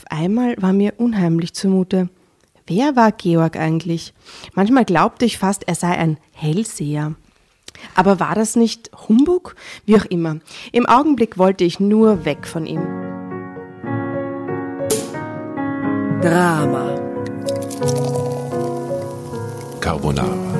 Auf einmal war mir unheimlich zumute. Wer war Georg eigentlich? Manchmal glaubte ich fast, er sei ein Hellseher. Aber war das nicht Humbug? Wie auch immer. Im Augenblick wollte ich nur weg von ihm. Drama. Carbonara.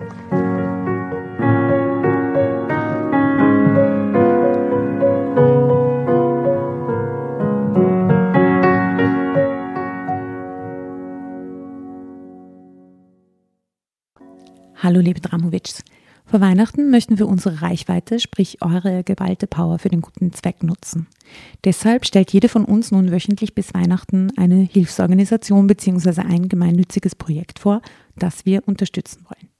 Hallo liebe Dramovics. Vor Weihnachten möchten wir unsere Reichweite, sprich eure geballte Power für den guten Zweck nutzen. Deshalb stellt jede von uns nun wöchentlich bis Weihnachten eine Hilfsorganisation bzw. ein gemeinnütziges Projekt vor, das wir unterstützen wollen.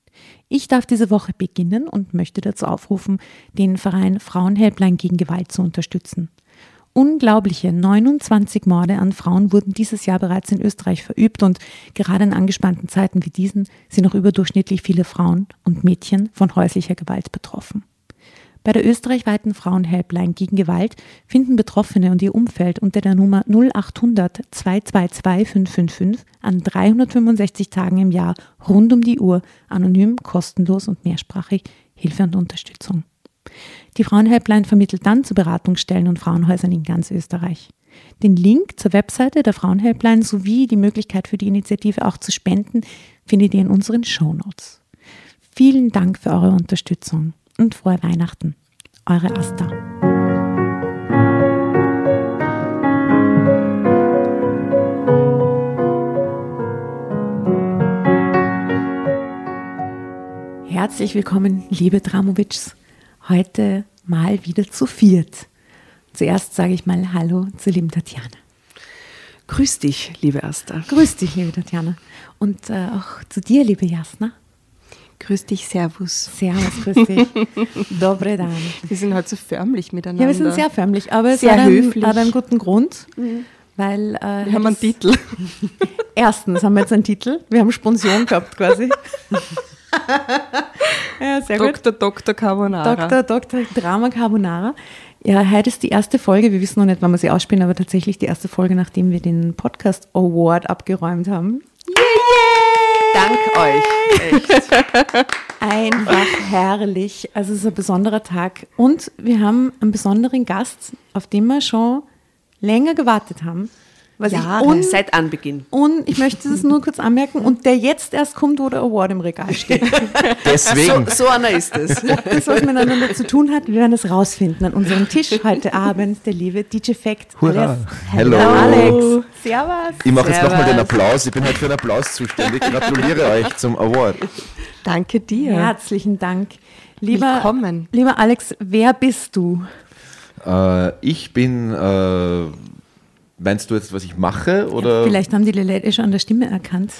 Ich darf diese Woche beginnen und möchte dazu aufrufen, den Verein Frauenhelpline gegen Gewalt zu unterstützen. Unglaubliche 29 Morde an Frauen wurden dieses Jahr bereits in Österreich verübt und gerade in angespannten Zeiten wie diesen sind noch überdurchschnittlich viele Frauen und Mädchen von häuslicher Gewalt betroffen. Bei der österreichweiten Frauenhelpline gegen Gewalt finden Betroffene und ihr Umfeld unter der Nummer 0800 222 555 an 365 Tagen im Jahr rund um die Uhr anonym, kostenlos und mehrsprachig Hilfe und Unterstützung. Die Frauenhelpline vermittelt dann zu Beratungsstellen und Frauenhäusern in ganz Österreich. Den Link zur Webseite der Frauenhelpline sowie die Möglichkeit für die Initiative auch zu spenden findet ihr in unseren Shownotes. Vielen Dank für eure Unterstützung und frohe Weihnachten. Eure Asta. Herzlich willkommen, liebe Dramovics heute mal wieder zu viert. Zuerst sage ich mal Hallo zur lieben Tatjana. Grüß dich, liebe Asta. Grüß dich, liebe Tatjana. Und äh, auch zu dir, liebe Jasna. Grüß dich, Servus. Servus, grüß dich. Dobre dan. Wir sind halt so förmlich miteinander. Ja, wir sind sehr förmlich, aber sehr es hat höflich. Einen, hat einen guten Grund, mhm. weil... Äh, wir haben einen Titel. Erstens haben wir jetzt einen Titel. Wir haben Sponsion gehabt quasi. ja, sehr Dr. gut. Dr. Carbonara. Dr. Dr. Drama Carbonara. Ja, heute ist die erste Folge. Wir wissen noch nicht, wann wir sie ausspielen, aber tatsächlich die erste Folge, nachdem wir den Podcast Award abgeräumt haben. Dank euch. Echt. Einfach herrlich. Also es ist ein besonderer Tag. Und wir haben einen besonderen Gast, auf den wir schon länger gewartet haben. Was Jahre, un, seit Anbeginn. Und ich möchte es nur kurz anmerken, und der jetzt erst kommt, wo der Award im Regal steht. Deswegen. So, so einer ist es. Ob das was miteinander zu tun hat, wir werden es rausfinden an unserem Tisch heute Abend, der liebe DJ Fact. Hurra. Hello. Alex. Servus. Ich mache jetzt nochmal den Applaus. Ich bin heute für einen Applaus zuständig. Gratuliere euch zum Award. Danke dir. Herzlichen Dank. Lieber, Willkommen. Lieber Alex, wer bist du? Äh, ich bin... Äh, Meinst du jetzt, was ich mache? Oder? Ja, vielleicht haben die Leute eh schon an der Stimme erkannt.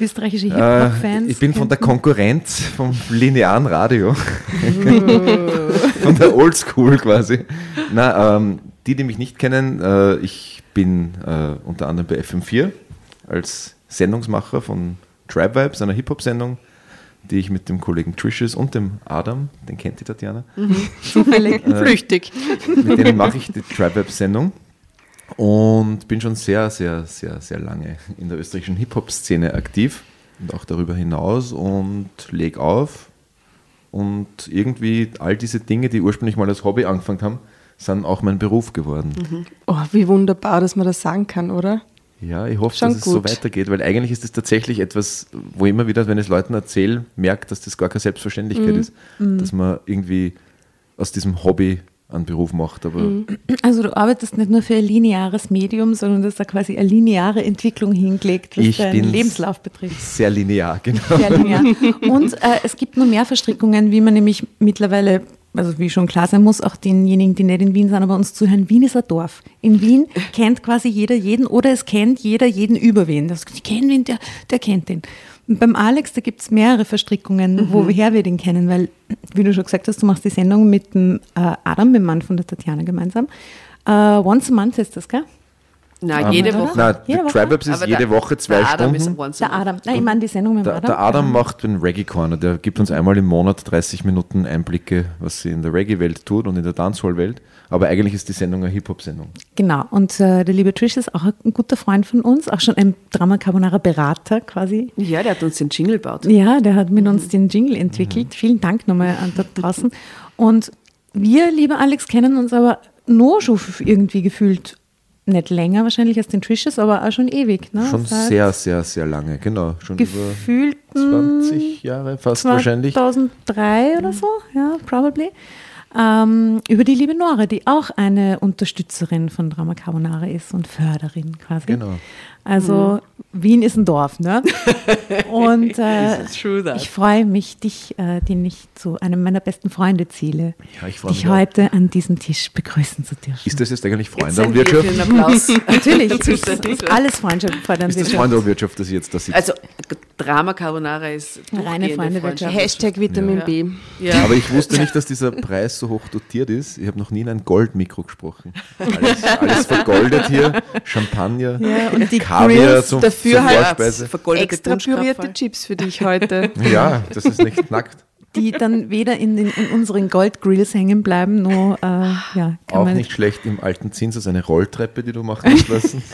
Österreichische Hip-Hop-Fans. Äh, ich bin von der Konkurrenz vom linearen Radio. von der Oldschool quasi. Na, ähm, die, die mich nicht kennen, äh, ich bin äh, unter anderem bei FM4 als Sendungsmacher von Tribe Vibes, einer Hip-Hop-Sendung, die ich mit dem Kollegen Trishes und dem Adam, den kennt die Tatjana. Mhm. Zufällig, äh, flüchtig. Mit denen mache ich die Tribe Vibes-Sendung und bin schon sehr, sehr, sehr, sehr lange in der österreichischen Hip-Hop-Szene aktiv und auch darüber hinaus und lege auf. Und irgendwie all diese Dinge, die ursprünglich mal als Hobby angefangen haben, sind auch mein Beruf geworden. Mhm. Oh, wie wunderbar, dass man das sagen kann, oder? Ja, ich hoffe, Schon dass es so gut. weitergeht, weil eigentlich ist es tatsächlich etwas, wo ich immer wieder, wenn ich es Leuten erzähle, merkt, dass das gar keine Selbstverständlichkeit ist, dass man irgendwie aus diesem Hobby einen Beruf macht. Aber Also du arbeitest nicht nur für ein lineares Medium, sondern dass da quasi eine lineare Entwicklung hingelegt, was Ich deinen. Lebenslauf betrifft. sehr linear, genau. Sehr linear. Und äh, es gibt nur mehr Verstrickungen, wie man nämlich mittlerweile, also wie schon klar sein muss, auch denjenigen, die nicht in Wien sind, aber uns zuhören, Wien ist ein Dorf. In Wien kennt quasi jeder jeden oder es kennt jeder jeden über wen. Das, ich kenne wen, der, der kennt den. Beim Alex, da gibt es mehrere Verstrickungen, woher wir den kennen, weil, wie du schon gesagt hast, du machst die Sendung mit dem äh, Adam, dem Mann von der Tatjana gemeinsam. Äh, once a month ist das, gell? Na, jede oder? Woche. Nein, Jede? Tribeps ist Aber jede der- Woche zwei der Adam Stunden. ist Der. Adam. Nein, ich meine die Sendung mit dem Der, Adam. der Adam macht den Reggae Corner, der gibt uns einmal im Monat 30 Minuten Einblicke, was sie in der Reggae-Welt tut und in der Dancehall-Welt. Aber eigentlich ist die Sendung eine Hip-Hop-Sendung. Genau, und äh, der liebe Trish ist auch ein guter Freund von uns, auch schon ein Drama Carbonara Berater quasi. Ja, der hat uns den Jingle gebaut. Ja, der hat mit uns den Jingle entwickelt. Vielen Dank nochmal an dort draußen. Und wir, lieber Alex, kennen uns aber nur schon irgendwie gefühlt nicht länger wahrscheinlich als den Trishes, aber auch schon ewig. Ne? Schon Seit sehr, sehr, sehr lange, genau. Schon über gefühlt 20 Jahre fast wahrscheinlich. 2003 oder so, ja, probably. Ähm, über die liebe Nora, die auch eine Unterstützerin von Drama Carbonara ist und Förderin quasi. Genau. Also Wien ist ein Dorf, ne? Und äh, It's true that. ich freue mich, dich, äh, den ich zu einem meiner besten Freunde zähle, Ja, ich freue dich mich auch. heute an diesem Tisch begrüßen zu dürfen. Ist das jetzt eigentlich Jetzt sind wir Freunde-Wirtschaft? für den Applaus. Natürlich, es zuständig. ist alles Freundschaft Ist das Wirtschaft. Freunde-Wirtschaft, dass ich jetzt da sitze? Also Drama Carbonara ist Reine Freundewirtschaft. Freundschaft. Hashtag Vitamin Ja. B. Ja. Aber ich wusste nicht, dass dieser Preis so hoch dotiert ist. Ich habe noch nie in ein Goldmikro gesprochen. Alles, alles vergoldet hier, Champagner, Ja, und die Kaviar Grills zum, dafür zur halt Vorspeise. Extra pürierte Chips für dich heute. Ja, das ist nicht nackt. die dann weder in, den, in unseren Goldgrills hängen bleiben, noch äh, ja, kann Auch man nicht schlecht im alten Zinsers eine Rolltreppe, die du machen hast lassen.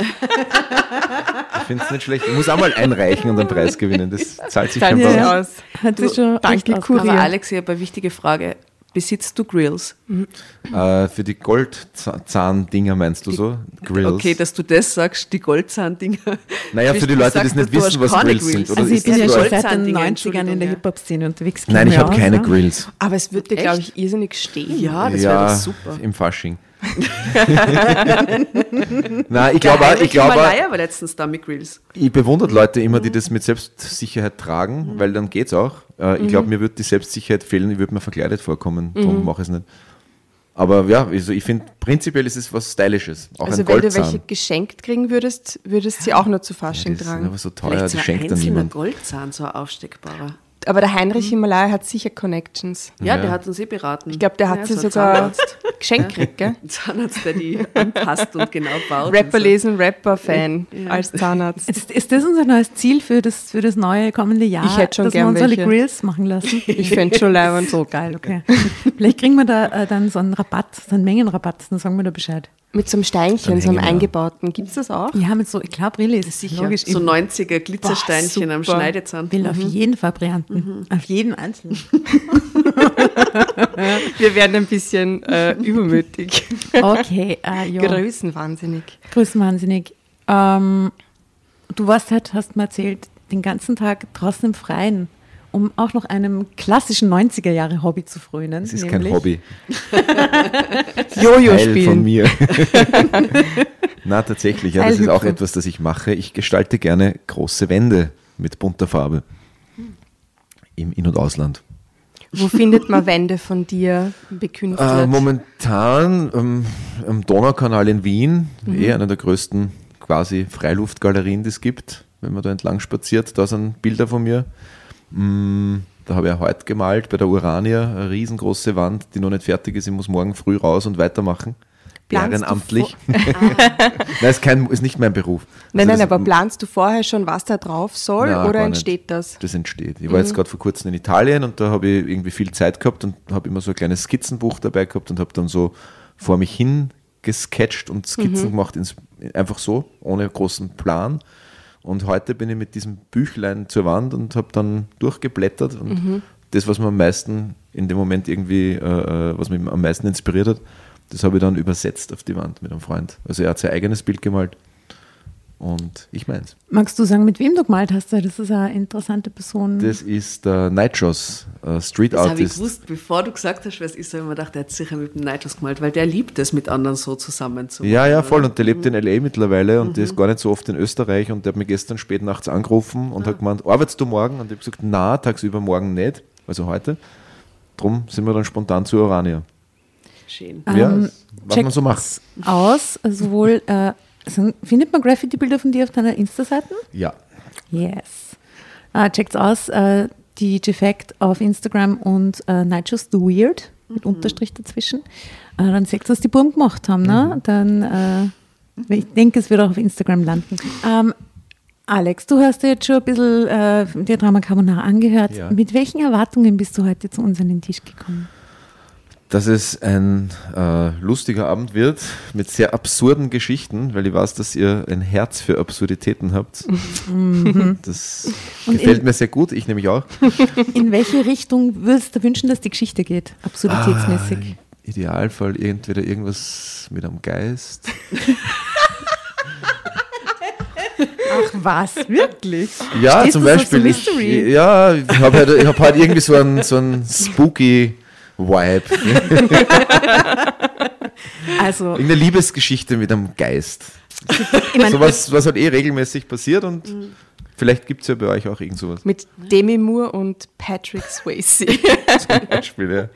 ich finde es nicht schlecht. Ich muss auch mal einreichen und einen Preis gewinnen. Das zahlt sich Zahlt schon aus. Hat sich schon danke. Kurier. Aber Alex, ich habe eine wichtige Frage. Besitzt du Grills? Äh, für die Goldzahn-Dinger meinst du so? Grills. Okay, dass du das sagst, die Goldzahn-Dinger. Naja, für die Leute, die das nicht wissen, was keine Grills sind. Oder Also ich bin ja schon seit den Goldzahn-Dinger, 90ern in der. Hip-Hop-Szene unterwegs. Nein, ich habe keine ja. Grills. Aber es wird dir, glaube ich, irrsinnig stehen. Ja, das ja, wäre doch super. im Fasching. Nein, ich glaube, ich glaube, Himalaya war letztens da mit Grills. ich bewundere Leute immer, die das mit Selbstsicherheit tragen, weil dann geht's auch. Äh, ich glaube, mir wird die Selbstsicherheit fehlen, ich würde mir verkleidet vorkommen, darum mache ich es nicht. Aber ja, also ich finde, prinzipiell ist es was Stylisches. Auch Also ein wenn du welche geschenkt kriegen würdest, würdest du sie auch nur zu ja, Fasching das ist tragen. aber so teuer, Vielleicht das ein schenkt dann einzelner niemand. Goldzahn, so ein aufsteckbarer. Aber der Heinrich Himalaya hat sicher Connections. Ja, Ja. der hat uns eh beraten. Ich glaube, der hat ja, sie so sogar. Geschenkt gekriegt, gell? Ein Zahnarzt, der die anpasst und genau baut. Rapper so. lesen, Rapper-Fan als Zahnarzt. Ist, ist das unser neues Ziel für das, für das neue kommende Jahr? Ich hätte schon dass gern wir uns alle welche. Grills machen lassen. Ich fände schon leibend. So geil, okay. Vielleicht kriegen wir da äh, dann so einen Rabatt, so einen Mengenrabatt, dann sagen wir da Bescheid. Mit so einem Steinchen, Dann so einem eingebauten. Gibt es das auch? Ja, mit so, ich glaube, Brille ist Sicher. logisch. so ich 90er Glitzersteinchen Boah, am. Schneidezahn. will auf jeden Fall Varianten. Auf jeden einzelnen. Wir werden ein bisschen äh, übermütig. Okay, äh, ja. Größenwahnsinnig. Größenwahnsinnig. Ähm, du warst halt, hast mir erzählt, den ganzen Tag draußen im Freien, um auch noch einem klassischen 90er-Jahre-Hobby zu frönen. Das ist nämlich- kein Hobby. Jojo Teil von spielen. mir. Na, tatsächlich, ja, das ist auch etwas, das ich mache. Ich gestalte gerne große Wände mit bunter Farbe. Im In- und Ausland. Wo findet man Wände von dir bekünstet? Äh, momentan ähm, am Donaukanal in Wien, Mhm. eh einer der größten quasi Freiluftgalerien, die es gibt, wenn man da entlang spaziert. Da sind Bilder von mir. Mm, da habe ich auch heute gemalt bei der Urania, eine riesengroße Wand, die noch nicht fertig ist. Ich muss morgen früh raus und weitermachen. Planst Ehrenamtlich. Nein, ist, kein, ist nicht mein Beruf. nein, Also nein, aber planst du vorher schon, was da drauf soll Na, oder entsteht nicht. das? Das entsteht. Ich war jetzt gerade vor kurzem in Italien und da habe ich irgendwie viel Zeit gehabt und habe immer so ein kleines Skizzenbuch dabei gehabt und habe dann so vor mich hin gesketcht und Skizzen gemacht, ins, einfach so, ohne großen Plan. Und heute bin ich mit diesem Büchlein zur Wand und habe dann durchgeblättert und das, was mir am meisten in dem Moment irgendwie, äh, äh, was mich am meisten inspiriert hat, das habe ich dann übersetzt auf die Wand mit einem Freund. Also er hat sein eigenes Bild gemalt und ich meins. Magst du sagen, mit wem du gemalt hast? Das ist eine interessante Person. Das ist der Nitros, äh, Street Das habe ich Artist. gewusst, bevor du gesagt hast, wer es ist, habe ich mir gedacht, der hat sicher mit dem Nitros gemalt, weil der liebt es, mit anderen so zusammen zu Ja, machen, ja, oder? voll. Und der lebt in L.A. mittlerweile und der ist gar nicht so oft in Österreich und der hat mich gestern spät nachts angerufen und hat gemeint, arbeitest du morgen? Und ich habe gesagt, na, tagsüber morgen nicht, also heute. Drum sind wir dann spontan zu Orania. Schön. Ja, Ähm, was man so macht. aus, sowohl, äh, sind, findet man Graffiti-Bilder von dir auf deiner Insta-Seiten? Ja. Yes. Äh, checkt's aus, äh, die Defect auf Instagram und äh, Night Just the Weird mit Unterstrich dazwischen. Äh, dann seht ihr, was die Buben gemacht haben. Ne? Dann, äh, ich denke, es wird auch auf Instagram landen. Ähm, Alex, du hast dir jetzt schon ein bisschen äh, dir Drama Carbonara angehört. Ja. Mit welchen Erwartungen bist du heute zu uns an den Tisch gekommen? Dass es ein äh, lustiger Abend wird mit sehr absurden Geschichten, weil ich weiß, dass ihr ein Herz für Absurditäten habt. Das Und gefällt in- mir sehr gut, ich nämlich auch. In welche Richtung würdest du wünschen, dass die Geschichte geht? Absurditätsmäßig. Ah, Idealfall entweder irgendwas mit einem Geist. Ach was, wirklich? Ja, Stehst zum so Beispiel. Ich, ja, ich habe halt, ich hab halt irgendwie so einen, so einen spooky Vibe. Also, Irgendeine Liebesgeschichte mit einem Geist. ich meine, Sowas, was halt eh regelmäßig passiert und vielleicht gibt es ja bei euch auch irgend sowas. Mit Demi Moore und Patrick Swayze. Zum Beispiel, ja.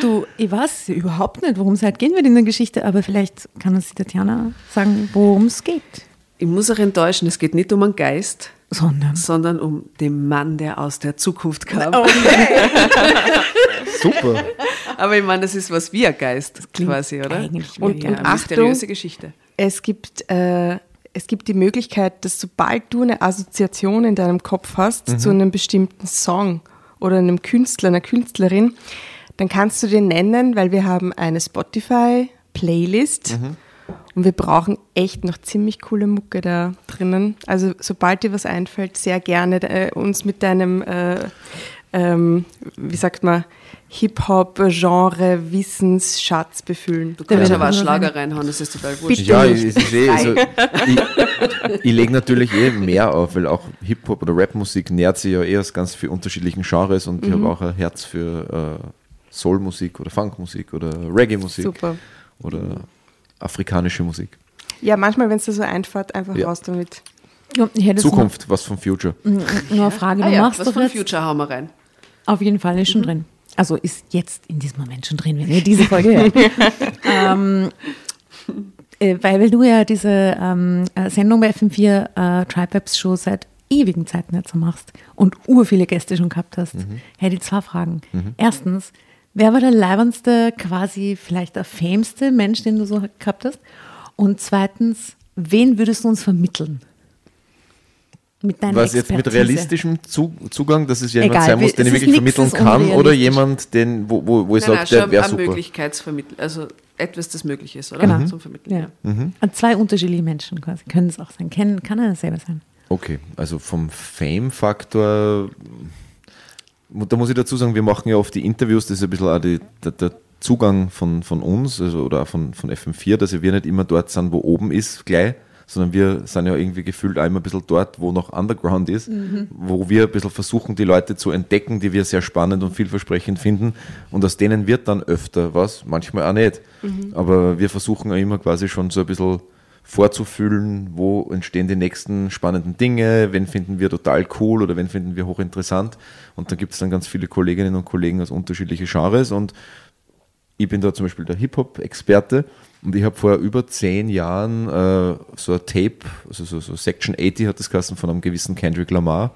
du, ich weiß überhaupt nicht, worum es halt gehen wird in der Geschichte, aber vielleicht kann uns die Tatjana sagen, worum es geht. Ich muss auch enttäuschen, es geht nicht um einen Geist, Sondern. sondern um den Mann, der aus der Zukunft kam. Oh. Super. Aber ich meine, das ist was wie ein Geist quasi, oder? eigentlich und, ein und mysteriöse Geschichte. Es gibt, äh, es gibt die Möglichkeit, dass sobald du eine Assoziation in deinem Kopf hast zu einem bestimmten Song oder einem Künstler, einer Künstlerin, dann kannst du den nennen, weil wir haben eine Spotify-Playlist und wir brauchen echt noch ziemlich coole Mucke da drinnen. Also sobald dir was einfällt, sehr gerne äh, uns mit deinem, äh, ähm, wie sagt man, Hip-Hop-Genre-Wissensschatz befüllen. Du kannst wird aber auch Schlager reinhauen, das ist total wurscht. Ja, es ist eh, also, ich, ich lege natürlich eh mehr auf, weil auch Hip-Hop oder Rap-Musik nährt sich ja eh aus ganz vielen unterschiedlichen Genres und ich habe auch ein Herz für äh, Soul-Musik oder Funk-Musik oder Reggae-Musik Super. oder afrikanische Musik. Ja, manchmal, wenn es dir so einfällt, einfach Ja. raus damit. Ja, ich Zukunft, was vom Future. Noch, nur eine Frage. Ah du ja, machst was doch von jetzt, Future hauen wir rein. Auf jeden Fall ist schon drin. Also ist jetzt in diesem Moment schon drin, wenn ihr diese Folge hört. ähm, äh, weil, du ja diese ähm, äh, Sendung bei FM4 äh, Tribe Webs Show seit ewigen Zeiten jetzt machst und ur viele Gäste schon gehabt hast, hätte ich zwei Fragen. Erstens, wer war der leibendste, quasi vielleicht der fameste Mensch, den du so gehabt hast? Und zweitens, wen würdest du uns vermitteln? Was jetzt mit realistischem Zu Zugang, dass es ja jemand Egal, sein muss, den ich wirklich vermitteln kann, oder jemand, den, wo, wo, wo ich sage, der wäre super. Möglichkeitsvermittlung, also etwas, das möglich ist, oder? Genau. Zum Vermitteln. Ja. Ja. An Zwei unterschiedliche Menschen quasi. Können es auch sein. Kennen, kann er selber sein. Okay, also vom Fame-Faktor, da muss ich dazu sagen, wir machen ja oft die Interviews, das ist ein bisschen auch die, der, der Zugang von, von uns also, oder auch von, von FM4, dass wir nicht immer dort sind, wo oben ist, gleich, sondern wir sind ja irgendwie gefühlt immer ein bisschen dort, wo noch Underground ist, wo wir ein bisschen versuchen, die Leute zu entdecken, die wir sehr spannend und vielversprechend finden. Und aus denen wird dann öfter was, manchmal auch nicht. Aber wir versuchen ja immer quasi schon so ein bisschen vorzufühlen, wo entstehen die nächsten spannenden Dinge, wen finden wir total cool oder wen finden wir hochinteressant. Und da gibt es dann ganz viele Kolleginnen und Kollegen aus unterschiedlichen Genres. Und ich bin da zum Beispiel der Hip-Hop-Experte und ich habe vor über zehn Jahren äh, so ein Tape, also so, so Section 80 hat das geheißen, von einem gewissen Kendrick Lamar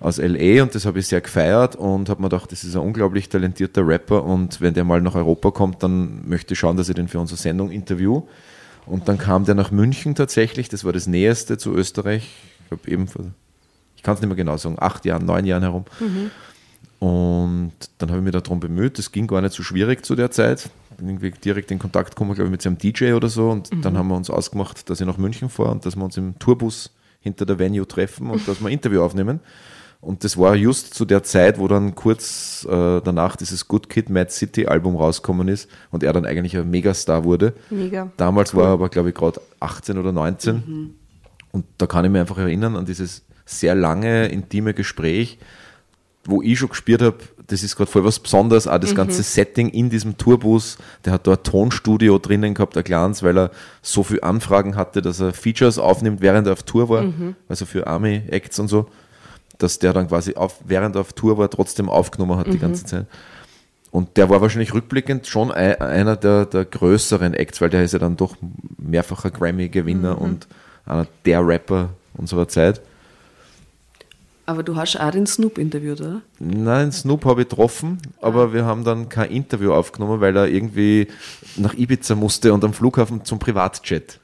aus L.A. und das habe ich sehr gefeiert und habe mir gedacht, das ist ein unglaublich talentierter Rapper und wenn der mal nach Europa kommt, dann möchte ich schauen, dass ich den für unsere Sendung interview. Und dann kam der nach München tatsächlich, das war das Näheste zu Österreich, ich glaube eben vor, ich kann es nicht mehr genau sagen, acht Jahren, neun Jahren herum. Und dann habe ich mich darum bemüht, das ging gar nicht so schwierig zu der Zeit. Bin irgendwie direkt in Kontakt gekommen, glaube ich, mit seinem DJ oder so. Und dann haben wir uns ausgemacht, dass ich nach München fahre und dass wir uns im Tourbus hinter der Venue treffen und dass wir ein Interview aufnehmen. Und das war just zu der Zeit, wo dann kurz äh, danach dieses Good Kid, Mad City Album rausgekommen ist und er dann eigentlich ein Megastar wurde. Mega. Damals war er aber, glaube ich, gerade 18 oder 19. Und da kann ich mich einfach erinnern an dieses sehr lange, intime Gespräch, wo ich schon gespürt habe, das ist gerade voll was Besonderes, auch das ganze Setting in diesem Tourbus, der hat da ein Tonstudio drinnen gehabt, ein kleines, weil er so viele Anfragen hatte, dass er Features aufnimmt, während er auf Tour war, also für Army-Acts und so, dass der dann quasi auf, während er auf Tour war, trotzdem aufgenommen hat die ganze Zeit. Und der war wahrscheinlich rückblickend schon ein, einer der, der größeren Acts, weil der ist ja dann doch mehrfacher Grammy-Gewinner und einer der Rapper unserer Zeit. Aber du hast auch den Snoop interviewt, oder? Nein, Snoop habe ich getroffen, aber wir haben dann kein Interview aufgenommen, weil er irgendwie nach Ibiza musste und am Flughafen zum Privatjet.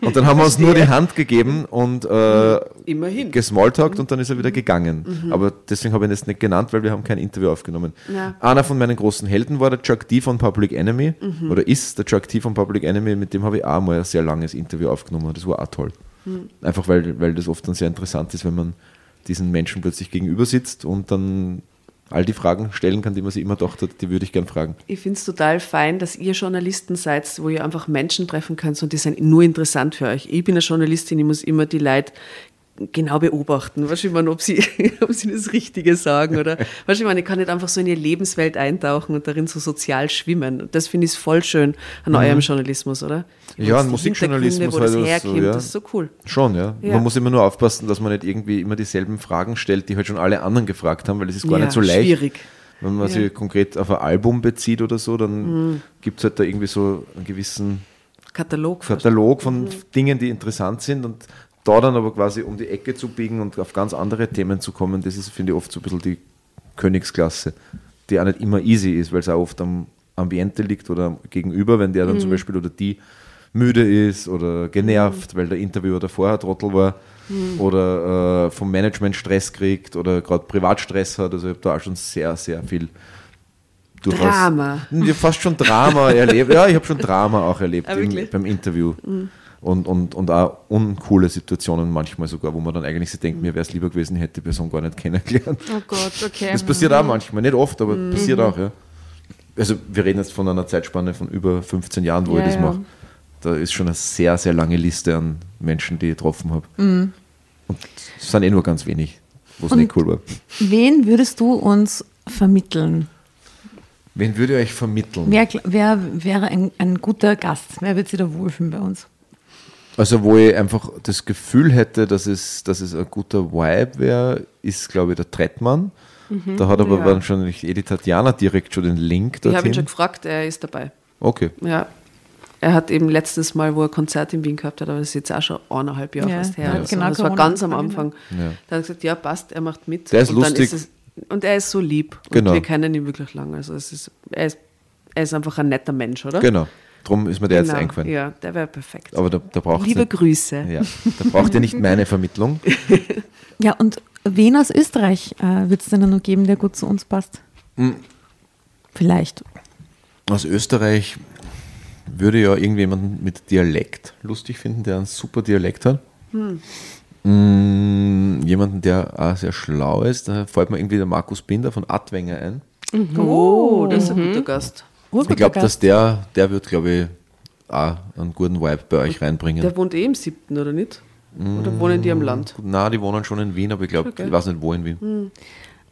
Und dann haben wir uns nur die Hand gegeben und äh, Immerhin. gesmalltalkt und dann ist er wieder gegangen. Aber deswegen habe ich ihn jetzt nicht genannt, weil wir haben kein Interview aufgenommen. Ja. Einer von meinen großen Helden war der Chuck D von Public Enemy oder ist der Chuck D von Public Enemy, mit dem habe ich auch mal ein sehr langes Interview aufgenommen. Das war auch toll. Einfach weil, weil das oft dann sehr interessant ist, wenn man diesen Menschen plötzlich gegenüber sitzt und dann all die Fragen stellen kann, die man sich immer gedacht hat, die würde ich gern fragen. Ich finde es total fein, dass ihr Journalisten seid, wo ihr einfach Menschen treffen könnt und die sind nur interessant für euch. Ich bin eine Journalistin, ich muss immer die Leute genau beobachten. Du, ich meine, ob sie, ob sie das Richtige sagen oder, du, ich meine, ich kann nicht einfach so in ihre Lebenswelt eintauchen und darin so sozial schwimmen. Und das finde ich voll schön an eurem Journalismus, oder? Mhm. Ja, an Musikjournalismus wo halt das herkommt, so, ja. das ist so cool. Schon, ja. Ja. Man muss immer nur aufpassen, dass man nicht irgendwie immer dieselben Fragen stellt, die halt schon alle anderen gefragt haben, weil es ist gar Ja, nicht so leicht. schwierig. Wenn man. Mhm. sich konkret auf ein Album bezieht oder so, dann gibt es halt da irgendwie so einen gewissen Katalog. Katalog von Mhm. Dingen, die interessant sind und da dann aber quasi um die Ecke zu biegen und auf ganz andere Themen zu kommen, das ist, finde ich, oft so ein bisschen die Königsklasse, die auch nicht immer easy ist, weil es auch oft am Ambiente liegt oder am gegenüber, wenn der dann Mhm. zum Beispiel oder die müde ist oder genervt, weil der Interviewer davor ein Trottel war Mhm. oder äh, vom Management Stress kriegt oder gerade Privatstress hat. Also ich habe da auch schon sehr, sehr viel durchaus- Drama. ja, fast schon Drama erlebt. Ja, ich habe schon Drama auch erlebt Ah, im, beim Interview. Und, und, und auch uncoole Situationen manchmal sogar, wo man dann eigentlich sich denkt, mir wäre es lieber gewesen, hätte die Person gar nicht kennengelernt. Oh Gott, okay. Das passiert auch manchmal, nicht oft, aber passiert auch, ja. Also wir reden jetzt von einer Zeitspanne von über 15 Jahren, wo Ja, ich das ja. mache. Da ist schon eine sehr, sehr lange Liste an Menschen, die ich getroffen habe. Und es sind eh nur ganz wenig, wo es nicht cool war. Wen würdest du uns vermitteln? Wen würde ich euch vermitteln? Wer, wer wäre ein, ein guter Gast? Wer wird sich da wohlfühlen bei uns? Also, wo ich einfach das Gefühl hätte, dass es, dass es ein guter Vibe wäre, ist, glaube ich, der Trettmann. da hat aber Ja. wahrscheinlich eh die Tatjana direkt schon den Link Ich habe ihn dorthin. schon gefragt, er ist dabei. Okay. Ja. Er hat eben letztes Mal, wo er ein Konzert in Wien gehabt hat, aber das ist jetzt auch schon eineinhalb Jahre Ja, fast her. ja, oder so. genau, das war ganz am Anfang. Ja. Da hat er gesagt, ja, passt, er macht mit. Der ist und dann lustig. es, und er ist so lieb. Genau. Und wir kennen ihn wirklich lange. Also es ist, er, ist, er ist einfach ein netter Mensch, oder? Genau. Drum ist mir der jetzt Genau. eingefallen. Ja, der wäre perfekt. Aber da, da braucht Liebe nicht, Grüße. ja, da braucht ihr nicht meine Vermittlung. Ja, und wen aus Österreich äh, wird es denn noch geben, der gut zu uns passt? Hm. Vielleicht. Aus Österreich würde ja irgendjemanden mit Dialekt lustig finden, der einen super Dialekt hat. Mm, jemanden, der auch sehr schlau ist. Da fällt mir irgendwie der Markus Binder von Adwenger ein. Oh, das ist ein guter Gast. Ich glaube, dass der, der wird, glaube ich, auch einen guten Vibe bei euch reinbringen. Der wohnt eh im siebten, oder nicht? Oder wohnen die am Land? Na, die wohnen schon in Wien, aber ich glaube, Okay. ich weiß nicht wo in Wien.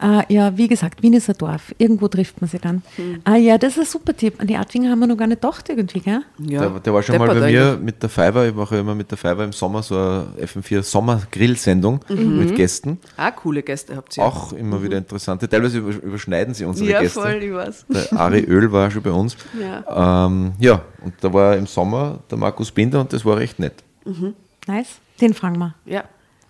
Äh, ja, wie gesagt, Wien ist ein Dorf. Irgendwo trifft man sie dann. Hm. Ah ja, das ist ein super Tipp. An die Adwinger haben wir noch gar nicht gedacht irgendwie, gell? Ja, der, der war schon mal bei mir eigentlich. mit der Fiverr. Ich mache immer mit der Fiverr im Sommer so eine FM4 Sommer-Grill-Sendung mit Gästen. Ah, coole Gäste habt ihr. Auch immer wieder interessante. Teilweise über- überschneiden sie unsere ja, Gäste. voll, ich weiß. Der Ari Öl war schon bei uns. Ja. Ähm, ja, und da war im Sommer der Markus Binder und das war recht nett. Nice. Den fragen wir. Ja.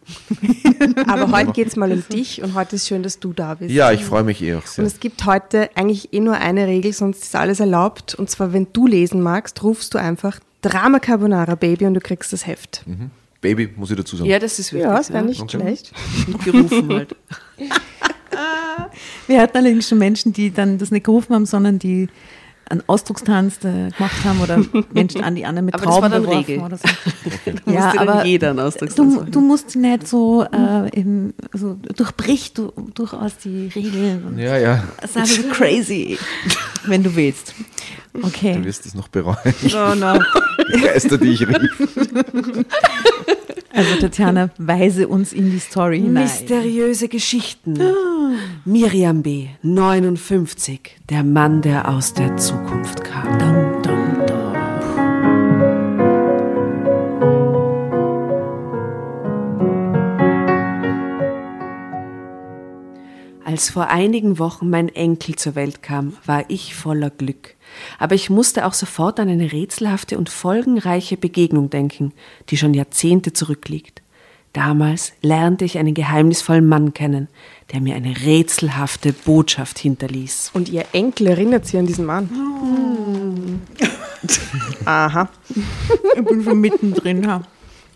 Aber heute geht es mal um dich und heute ist schön, dass du da bist. Ja, ich freue mich eh auch sehr. Und es gibt heute eigentlich eh nur eine Regel, sonst ist alles erlaubt. Und zwar, wenn du lesen magst, rufst du einfach Drama Carbonara Baby und du kriegst das Heft. Baby, muss ich dazu sagen. ja, das ist wichtig. Ja, das wäre ja. nicht Okay. schlecht. Gerufen halt. Wir hatten allerdings schon Menschen, die dann das nicht gerufen haben, sondern die einen Ausdruckstanz äh, gemacht haben oder Menschen an die anderen mit Aber das Trauben war dann Regel. oder so. Da ja, aber jeder einen Ausdruckstanz du, machen. du musst nicht so, äh, im, so durchbrich du durchaus die Regeln und Ja, ja, sei bisschen crazy, wenn du willst. Okay. du wirst es noch bereuen. No, no. Die Geister, die ich rief. Also Tatjana, weise uns in die Story hinein. Mysteriöse Geschichten. Miriam B., 59, der Mann, der aus der Zukunft kam. Dum, Als vor einigen Wochen mein Enkel zur Welt kam, war ich voller Glück. Aber ich musste auch sofort an eine rätselhafte und folgenreiche Begegnung denken, die schon Jahrzehnte zurückliegt. Damals lernte ich einen geheimnisvollen Mann kennen, der mir eine rätselhafte Botschaft hinterließ. Und ihr Enkel erinnert sie an diesen Mann. Aha. Ich bin schon mittendrin. Ja.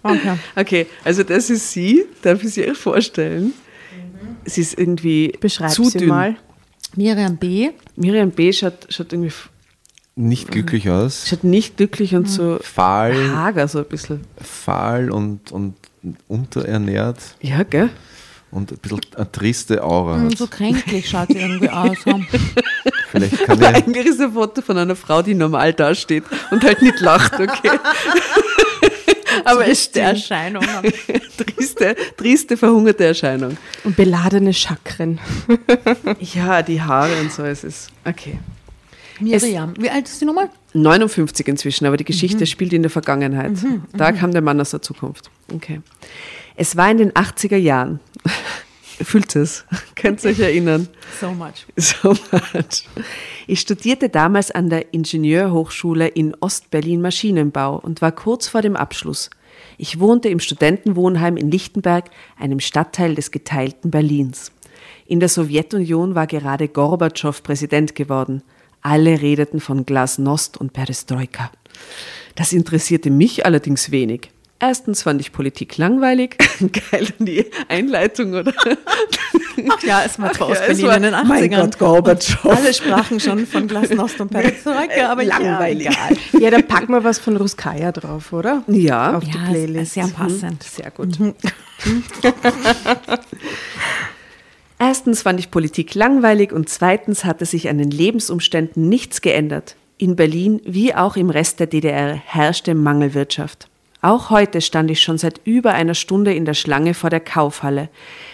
Okay. Okay, also das ist sie. Darf ich sie euch vorstellen? Sie ist irgendwie Beschreib zu sie dünn. mal. Miriam B. Miriam B. schaut, schaut irgendwie Nicht glücklich aus. schaut nicht glücklich und so Fahl, hager so ein bisschen. fahl und, und unterernährt Ja, gell? und ein bisschen eine triste Aura. Und hat. so kränklich schaut sie irgendwie aus. Vielleicht kann Aber ich, eigentlich ist ein Foto von einer Frau, die normal dasteht und halt nicht lacht, okay? Aber es stimmt. Erscheinung. Triste, triste, verhungerte Erscheinung. Und beladene Chakren. Ja, die Haare und so, es ist. Okay. Miriam, wie alt ist sie nochmal? 59 inzwischen, aber die Geschichte spielt in der Vergangenheit. da kam der Mann aus der Zukunft. Okay. Es war in den 80er Jahren. Fühlt es? Könnt ihr euch erinnern? So much. So much. Ich studierte damals an der Ingenieurhochschule in Ostberlin Maschinenbau und war kurz vor dem Abschluss. Ich wohnte im Studentenwohnheim in Lichtenberg, einem Stadtteil des geteilten Berlins. In der Sowjetunion war gerade Gorbatschow Präsident geworden. Alle redeten von Glasnost und Perestroika. Das interessierte mich allerdings wenig. Erstens fand ich Politik langweilig. Geil, die Einleitung, oder? Ach ja, es war zwar Ja, Ostberlin in den 80ern. mein Gott, Gorbatschow. Alle sprachen schon von Glasnost und Perestroika, aber Langweilig. Ja. Ja, dann packen wir was von Ruskaya drauf, oder? Ja, Auf die Ja, Playlist. sehr passend. Sehr gut. Erstens fand ich Politik langweilig und zweitens hatte sich an den Lebensumständen nichts geändert. In Berlin wie auch im Rest der DDR herrschte Mangelwirtschaft. Auch heute stand ich schon seit über einer Stunde in der Schlange vor der Kaufhalle.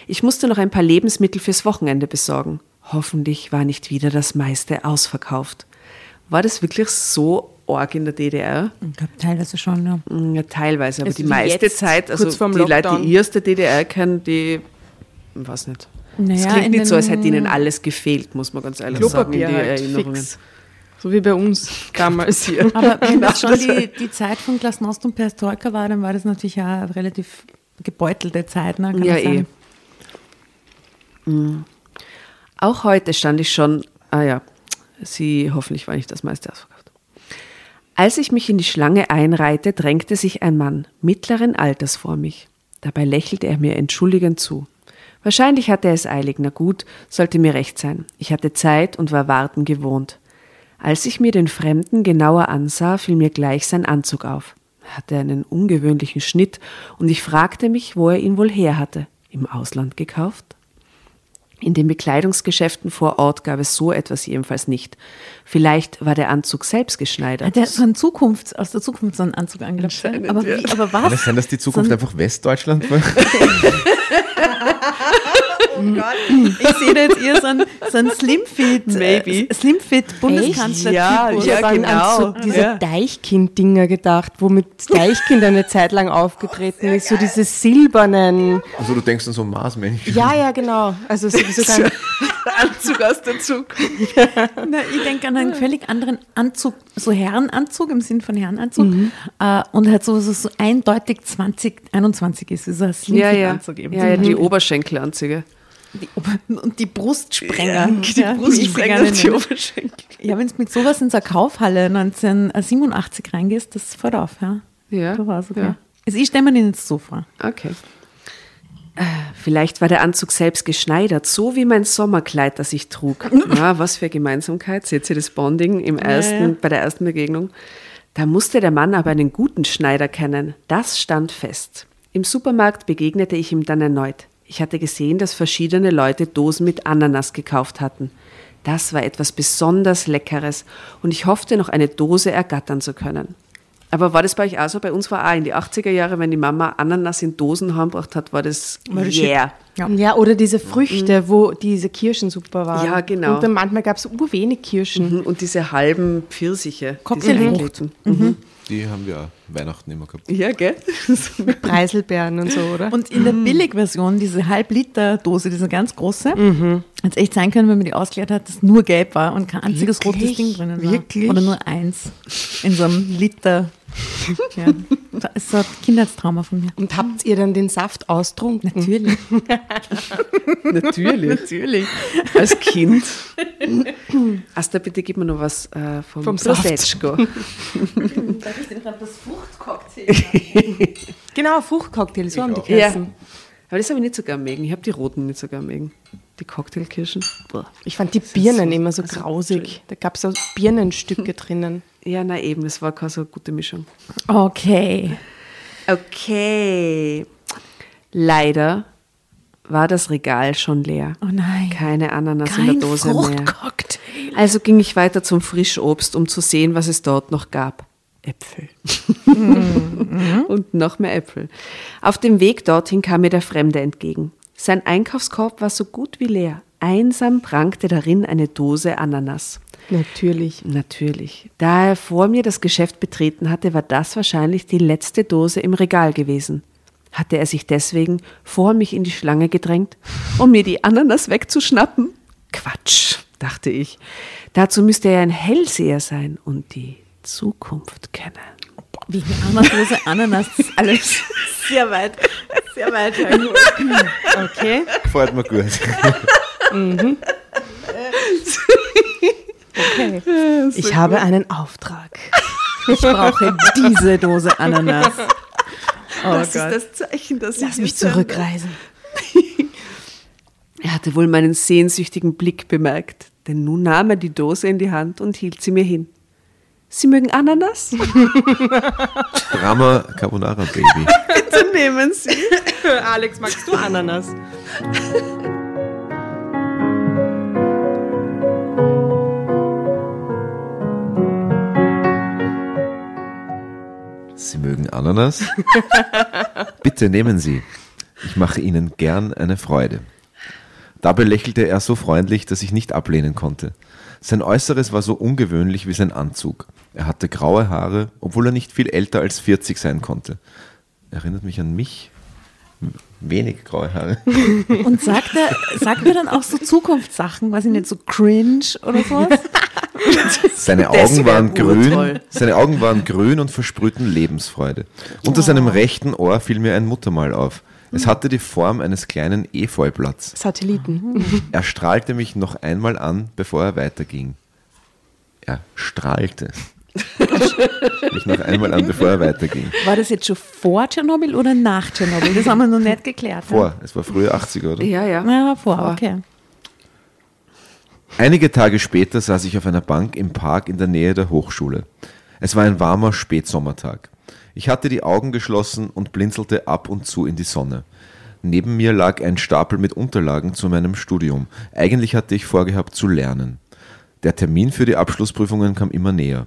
Ich musste noch ein paar Lebensmittel fürs Wochenende besorgen. Hoffentlich war nicht wieder das meiste ausverkauft. War das wirklich so arg in der DDR? Ich glaube, teilweise schon, ja. Mm, Ja, teilweise, aber Also die meiste Zeit, also die Leute, die erste DDR kennen, die, ich weiß nicht. Naja, es klingt in nicht so, als hätte ihnen alles gefehlt, muss man ganz ehrlich sagen, in die Klopapier halt, Erinnerungen. fix. So wie bei uns damals hier. Aber wenn das schon die, die Zeit von Glasnost und Perestroika war, dann war das natürlich auch eine relativ gebeutelte Zeit. Ne? Kann Ja, eh. Mm. Auch heute stand ich schon, ah ja, sie, hoffentlich war nicht das meiste ausverkauft. Als ich mich in die Schlange einreihte, drängte sich ein Mann mittleren Alters vor mich. Dabei lächelte er mir entschuldigend zu. Wahrscheinlich hatte er es eilig, na gut, sollte mir recht sein. Ich hatte Zeit und war warten gewohnt. Als ich mir den Fremden genauer ansah, fiel mir gleich sein Anzug auf. Er hatte einen ungewöhnlichen Schnitt und ich fragte mich, wo er ihn wohl her hatte. Im Ausland gekauft? In den Bekleidungsgeschäften vor Ort gab es so etwas jedenfalls nicht. Vielleicht war der Anzug selbst Hat geschneidert. der so einen Zukunfts, aus der Zukunft so einen Anzug angelegt? Aber, wie, aber kann was? es sein, dass die Zukunft So ein- einfach Westdeutschland war? Ich sehe jetzt eher so einen, so einen Slimfit, Maybe. äh, Slimfit Bundeskanzler. Ja, Ich ja, habe genau. an so diese Ja. Deichkind-Dinger gedacht, womit Deichkind eine Zeit lang aufgetreten ist. So diese silbernen. Also du denkst an so Marsmenschen. Ja, ja, genau. Also so, sogar Anzug aus der Zukunft. Na, ich denke an einen völlig anderen Anzug, so Herrenanzug im Sinn von Herrenanzug äh, und halt so, so, so eindeutig 2021 ist, so ein Ja, ja. Slimfit-Anzug eben. ja, ja, die Oberschenkelanzüge. Die und die Brustsprenger. Die ja, sie Brustsprenger und die. Oberschenkel. Ja, wenn du mit sowas in so eine Kaufhalle 1987 reingehst, das fällt auf, ja. Ja, Da war's okay. ja. Also ich stelle mir den jetzt so vor. Okay. Vielleicht war der Anzug selbst geschneidert, so wie mein Sommerkleid, das ich trug. Ja, was für Gemeinsamkeit. Seht ihr das Bonding im ersten, ja. bei der ersten Begegnung? Da musste der Mann aber einen guten Schneider kennen. Das stand fest. Im Supermarkt begegnete ich ihm dann erneut. Ich hatte gesehen, dass verschiedene Leute Dosen mit Ananas gekauft hatten. Das war etwas besonders Leckeres und ich hoffte, noch eine Dose ergattern zu können. Aber war das bei euch auch so? Bei uns war auch in die 80er Jahre, wenn die Mama Ananas in Dosen heimgebracht hat, war das yeah. Ja. oder diese Früchte, wo diese Kirschen super waren. Ja, genau. Und dann manchmal gab es urwenig Kirschen. Mhm, Und diese halben Pfirsiche. Cocktailfrucht. eingelegten. Mhm. Die haben wir auch Weihnachten immer gehabt. Ja, gell? Mit Preiselbeeren und so, oder? Und in der Billigversion, diese Halb-Liter-Dose, diese ganz große, hätte es echt sein können, wenn man die ausgeleert hat, dass nur gelb war und kein einziges Wirklich? rotes Ding drinnen war. Wirklich? Oder nur eins in so einem Liter. Ja. Das ist so ein Kindheitstrauma von mir. Und habt ihr dann den Saft austrunken? Natürlich. Natürlich. Natürlich. Als Kind. Asta, bitte gib mir noch was äh, vom, Vom Saft. Prosecco. Das Fruchtcocktail. Genau, Fruchtcocktail, so haben die Ja. geheißen. Aber das habe ich nicht so gern mögen. Ich habe die roten nicht so gern mögen. Die Cocktailkirschen. Ich fand die Birnen so- immer so also, grausig. Da gab es so Birnenstücke drinnen. Ja, na eben, das war keine so gute Mischung. Okay. Okay. Leider war das Regal schon leer. Oh nein. Keine Ananas in Kein der Dose mehr. Fruchtcocktail. Also ging ich weiter zum Frischobst, um zu sehen, was es dort noch gab. Äpfel. Und noch mehr Äpfel. Auf dem Weg dorthin kam mir der Fremde entgegen. Sein Einkaufskorb war so gut wie leer. Einsam prangte darin eine Dose Ananas. Natürlich. Natürlich. Da er vor mir das Geschäft betreten hatte, war das wahrscheinlich die letzte Dose im Regal gewesen. Hatte er sich deswegen vor mich in die Schlange gedrängt, um mir die Ananas wegzuschnappen? Quatsch, dachte ich. Dazu müsste er ein Hellseher sein und die Zukunft kennen. Wie eine Dose Ananas, ist alles sehr weit, sehr weit. Okay. Gefällt mir gut. okay. Ich habe einen Auftrag. Ich brauche diese Dose Ananas. Oh das Gott. ist das Zeichen, dass Lass mich zurückreisen. Er hatte wohl meinen sehnsüchtigen Blick bemerkt, denn nun nahm er die Dose in die Hand und hielt sie mir hin. Sie mögen Ananas? Drama Carbonara Baby. Bitte nehmen Sie. Alex, magst du Ananas? Sie mögen Ananas? Bitte nehmen Sie. Ich mache Ihnen gern eine Freude. Dabei lächelte er so freundlich, dass ich nicht ablehnen konnte. Sein Äußeres war so ungewöhnlich wie sein Anzug. Er hatte graue Haare, obwohl er nicht viel älter als 40 sein konnte. Erinnert mich an mich. Wenig graue Haare. Und sagt er, sagt er dann auch so Zukunftssachen, weiß ich nicht, so cringe oder sowas? Seine Augen waren grün, seine Augen waren grün und versprühten Lebensfreude. Unter seinem rechten Ohr fiel mir ein Muttermal auf. Es hatte die Form eines kleinen Efeublatts. Satelliten. Er strahlte mich noch einmal an, bevor er weiterging. Er strahlte mich noch einmal an, bevor er weiterging. War das jetzt schon vor Tschernobyl oder nach Tschernobyl? Das haben wir noch nicht geklärt. ne? Vor, es war früher 80er, oder? Ja, ja. Ja, vor, Vor. okay. Einige Tage später saß ich auf einer Bank im Park in der Nähe der Hochschule. Es war ein warmer Spätsommertag. Ich hatte die Augen geschlossen und blinzelte ab und zu in die Sonne. Neben mir lag ein Stapel mit Unterlagen zu meinem Studium. Eigentlich hatte ich vorgehabt zu lernen. Der Termin für die Abschlussprüfungen kam immer näher.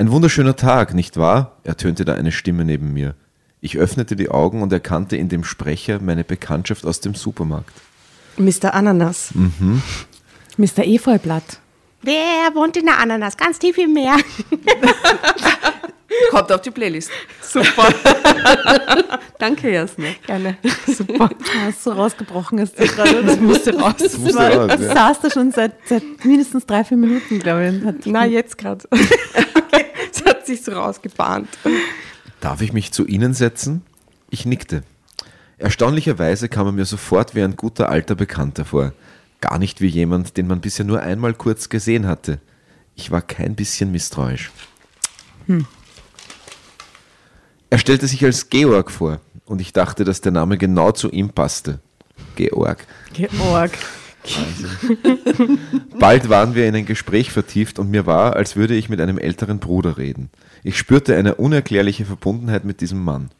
Ein wunderschöner Tag, nicht wahr? ertönte da eine Stimme neben mir. Ich öffnete die Augen und erkannte in dem Sprecher meine Bekanntschaft aus dem Supermarkt. Mr. Ananas. Mr. Efeublatt. Wer wohnt in der Ananas? Ganz tief im Meer. Kommt auf die Playlist. Super. Danke, Jasna. Gerne. Super. Hast so rausgebrochen ist das gerade. Das musste raus. Das musste raus, das ja. saß da schon seit, seit mindestens drei, vier Minuten, glaube ich. Na, jetzt gerade. Sich so rausgebahnt. Darf ich mich zu Ihnen setzen? Ich nickte. Erstaunlicherweise kam er mir sofort wie ein guter alter Bekannter vor. Gar nicht wie jemand, den man bisher nur einmal kurz gesehen hatte. Ich war kein bisschen misstrauisch. Er stellte sich als Georg vor. und ich dachte, dass der Name genau zu ihm passte. Georg. Georg. Bald waren wir in ein Gespräch vertieft und mir war, als würde ich mit einem älteren Bruder reden. Ich spürte eine unerklärliche Verbundenheit mit diesem Mann.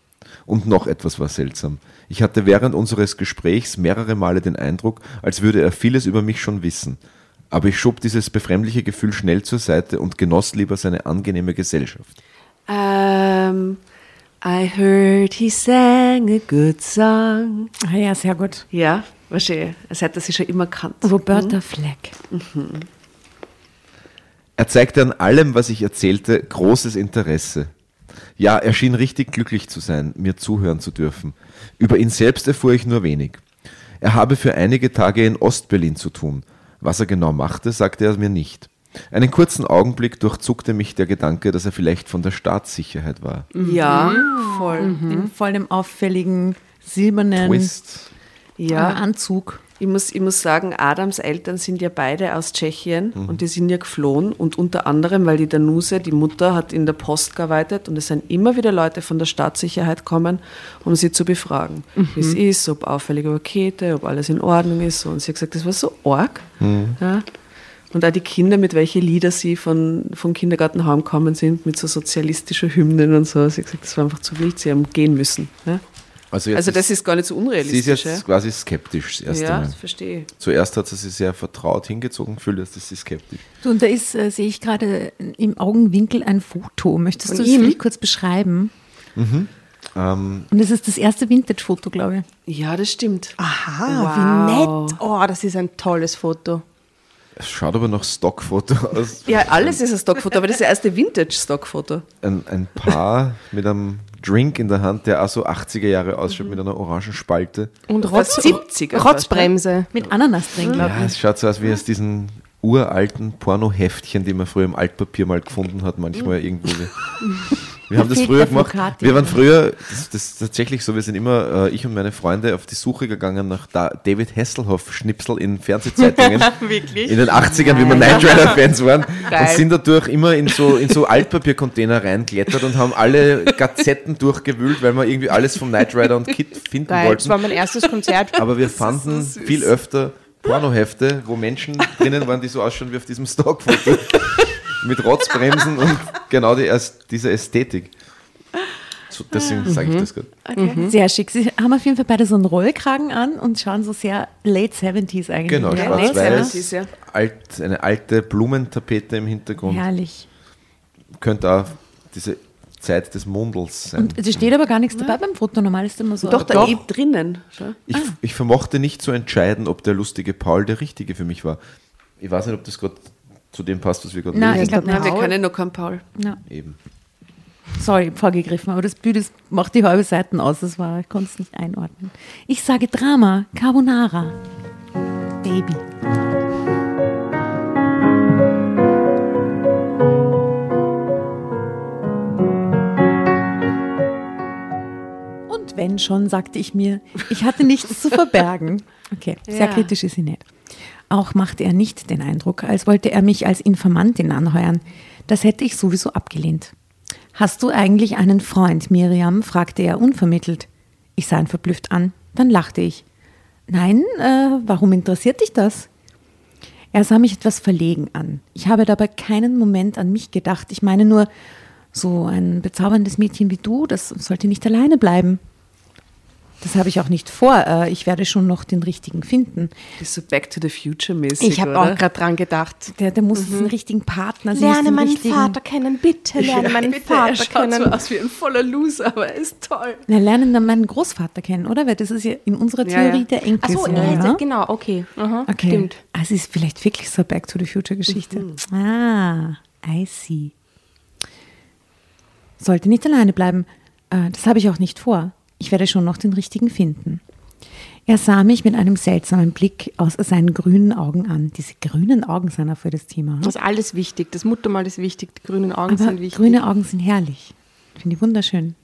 Und noch etwas war seltsam. Ich hatte während unseres Gesprächs mehrere Male den Eindruck, als würde er vieles über mich schon wissen. Aber ich schob dieses befremdliche Gefühl schnell zur Seite und genoss lieber seine angenehme Gesellschaft. Ähm, I heard he sang a good song. Ah ja, sehr gut. Ja, wahrscheinlich. Es hätte sie schon immer kannt. Roberta Fleck. Er zeigte an allem, was ich erzählte, großes Interesse. Ja, er schien richtig glücklich zu sein, mir zuhören zu dürfen. Über ihn selbst erfuhr ich nur wenig. Er habe für einige Tage in Ostberlin zu tun. Was er genau machte, sagte er mir nicht. Einen kurzen Augenblick durchzuckte mich der Gedanke, dass er vielleicht von der Staatssicherheit war. Ja, voll. In voll dem auffälligen silbernen Twist. Ja, Anzug. ich muss, ich muss sagen, Adams Eltern sind ja beide aus Tschechien und die sind ja geflohen und unter anderem, weil die Danuse, die Mutter, hat in der Post gearbeitet und es sind immer wieder Leute von der Staatssicherheit kommen, um sie zu befragen, wie es ist, ob auffällige Pakete, ob alles in Ordnung ist. So. Und sie hat gesagt, das war so arg. Ja. Und auch die Kinder, mit welchen Lieder sie von, vom Kindergarten heimgekommen sind, mit so sozialistischer Hymnen und so. Sie hat gesagt, das war einfach zu wild, sie haben gehen müssen. Ja. Also, Also das ist gar nicht so sie unrealistisch. ist jetzt ja. quasi skeptisch das erste Ja, Mal. das verstehe ich. Zuerst hat sie sich sehr vertraut hingezogen gefühlt, jetzt ist sie skeptisch. Du, und da ist, äh, sehe ich gerade im Augenwinkel ein Foto. Möchtest Von du das ihm? vielleicht kurz beschreiben? Ähm, Und es ist das erste Vintage-Foto, glaube ich. Ja, das stimmt. Aha, wie Wow. nett. Oh, das ist ein tolles Foto. Es schaut aber noch Stockfoto aus. Ja, alles ist ein Stockfoto, aber das ist das erste Vintage-Stockfoto. Ein, ein Paar mit einem Drink in der Hand, der auch so 80er Jahre ausschaut, mit einer orangen Spalte. Und Rotz 70er. Rotzbremse. Mit Ananas drin, glaube Ja, es schaut so aus wie aus diesen uralten Pornoheftchen, die man früher im Altpapier mal gefunden hat, manchmal irgendwo. Wir haben das früher gemacht. Wir waren früher, das, das ist tatsächlich so, wir sind immer, äh, ich und meine Freunde, auf die Suche gegangen nach da David Hasselhoff-Schnipsel in Fernsehzeitungen. Wirklich? In den 80ern, wie wir Knight Rider-Fans waren. Und Geil. sind dadurch immer in so, in so Altpapiercontainer reingeklettert und haben alle Gazetten durchgewühlt, weil wir irgendwie alles vom Knight Rider und Kit finden Geil, das wollten. war mein erstes Konzert. Aber wir fanden viel öfter Pornohefte, wo Menschen drinnen waren, die so ausschauen wie auf diesem Stockfoto. Mit Rotzbremsen und genau die, diese Ästhetik. So, deswegen sage ich das gerade. Sehr schick. Sie haben auf jeden Fall beide so einen Rollkragen an und schauen so sehr late 70s eigentlich. Genau, Ja, schwarz-weiß, 70s, ja. alt, eine alte Blumentapete im Hintergrund. Herrlich. Könnte auch diese Zeit des Mundels sein. Und es steht aber gar nichts dabei beim Foto. Normal ist immer so. Doch, da eben drinnen. Schau. Ich, ich vermochte nicht zu entscheiden, ob der lustige Paul der richtige für mich war. Ich weiß nicht, ob das gerade zu dem passt, was wir gerade Nein, lesen. ich glaube Nein, wir nicht. kennen noch keinen Paul. Ja. Eben. Sorry, vorgegriffen, aber das Bild ist, macht die halbe Seiten aus. Das war, ich konnte es nicht einordnen. Ich sage Drama, Carbonara, Baby. Und wenn schon, sagte ich mir, ich hatte nichts zu verbergen. Okay, sehr Ja. kritisch ist sie nicht. Auch machte er nicht den Eindruck, als wollte er mich als Informantin anheuern. Das hätte ich sowieso abgelehnt. Hast du eigentlich einen Freund, Miriam? fragte er unvermittelt. Ich sah ihn verblüfft an. Dann lachte ich. Nein, äh, warum interessiert dich das? Er sah mich etwas verlegen an. Ich habe dabei keinen Moment an mich gedacht. Ich meine nur, so ein bezauberndes Mädchen wie du, das sollte nicht alleine bleiben. Das habe ich auch nicht vor. Äh, Ich werde schon noch den richtigen finden. Das ist so Back to the Future mäßig. Ich habe auch gerade dran gedacht. Der, der muss einen richtigen Partner muss Lerne den meinen richtigen- Vater kennen, bitte lerne meinen Bitte, er Vater schaut kennen. so aus wie ein voller Loser, aber er ist toll. Na, lernen dann meinen Großvater kennen, oder? Weil das ist ja in unserer Ja, Theorie ja. der Enkel. Achso, ja, genau, okay. Aha, Okay. Stimmt. Also es ist vielleicht wirklich so Back to the Future Geschichte. Ah, I see. Sollte nicht alleine bleiben. Äh, Das habe ich auch nicht vor. Ich werde schon noch den richtigen finden. Er sah mich mit einem seltsamen Blick aus seinen grünen Augen an. Diese grünen Augen sind auch für das Thema. hm? Das ist alles wichtig. Das Muttermal ist wichtig, die grünen Augen Aber sind wichtig. grüne Augen sind herrlich. Finde ich wunderschön.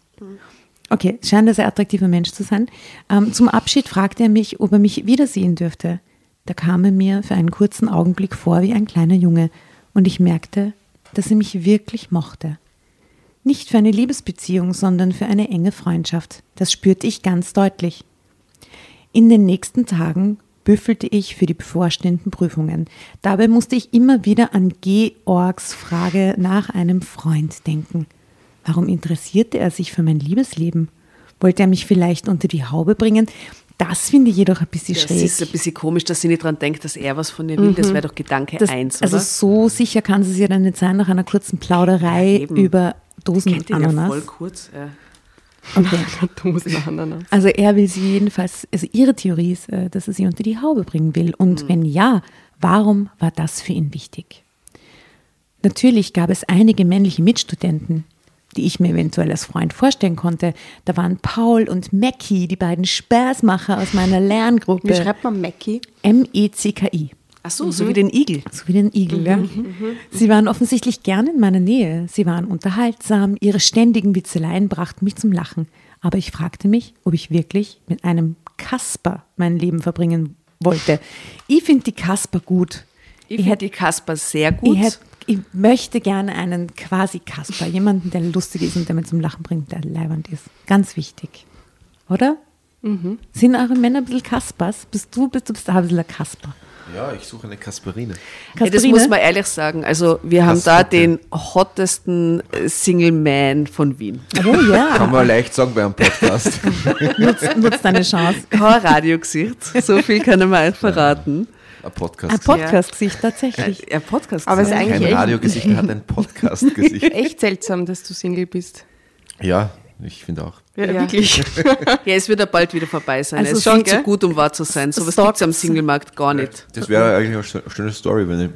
Okay, scheint ein sehr attraktiver Mensch zu sein. Ähm, zum Abschied fragte er mich, ob er mich wiedersehen dürfte. Da kam er mir für einen kurzen Augenblick vor wie ein kleiner Junge und ich merkte, dass er mich wirklich mochte. Nicht für eine Liebesbeziehung, sondern für eine enge Freundschaft. Das spürte ich ganz deutlich. In den nächsten Tagen büffelte ich für die bevorstehenden Prüfungen. Dabei musste ich immer wieder an Georgs Frage nach einem Freund denken. Warum interessierte er sich für mein Liebesleben? Wollte er mich vielleicht unter die Haube bringen? Das finde ich jedoch ein bisschen Das schräg. ist ein bisschen komisch, dass sie nicht dran denkt, dass er was von ihr will. Das wäre doch Gedanke Das, eins, also oder? so sicher kann es ja dann nicht sein nach einer kurzen Plauderei Eben. über Dosen ihn ja voll kurz. Ja. Okay. Dosenananas. Also er will sie jedenfalls, also ihre Theorie ist, äh, dass er sie unter die Haube bringen will. Und Mhm. wenn ja, warum war das für ihn wichtig? Natürlich gab es einige männliche Mitstudenten, die ich mir eventuell als Freund vorstellen konnte. Da waren Paul und Mackie, die beiden Spaßmacher aus meiner Wie Lerngruppe. schreibt man Mackie? M-E-C-K-I. Ach so, so wie den Igel. So wie den Igel, ja. Sie waren offensichtlich gern in meiner Nähe. Sie waren unterhaltsam. Ihre ständigen Witzeleien brachten mich zum Lachen. Aber ich fragte mich, ob ich wirklich mit einem Kasper mein Leben verbringen wollte. Ich finde die Kasper gut. Ich finde die Kasper sehr Ich, gut. hätt, ich möchte gerne einen quasi Kasper, jemanden, der lustig ist und der mir zum Lachen bringt, der leibend ist. Ganz wichtig. Oder? Sind eure Männer ein bisschen Kaspers? Bist du, bist du bist ein bisschen ein Kasper? Ja, ich suche eine Kasperine. Ja, das Kasperine? muss man ehrlich sagen. Also wir haben da Kasper. den hottesten äh, Single Man von Wien. Oh ja. Kann man leicht sagen bei einem Podcast. Nutzt, nutzt deine Chance. Kein Radiogesicht. So viel kann er mal verraten. Ein Podcast. Ein Podcast-Gesicht, tatsächlich. Er Podcast. Aber es ist Kein eigentlich echt, Radiogesicht, er hat ein Podcast-Gesicht. echt seltsam, dass du Single bist. Ja, ich finde auch. Ja, Ja. wirklich. Ja, es wird ja bald wieder vorbei sein. Also es ist schon, viel zu gell? gut, um wahr zu sein. So was gibt es am Singlemarkt gar nicht. Das wäre eigentlich eine schö- schöne Story, wenn ich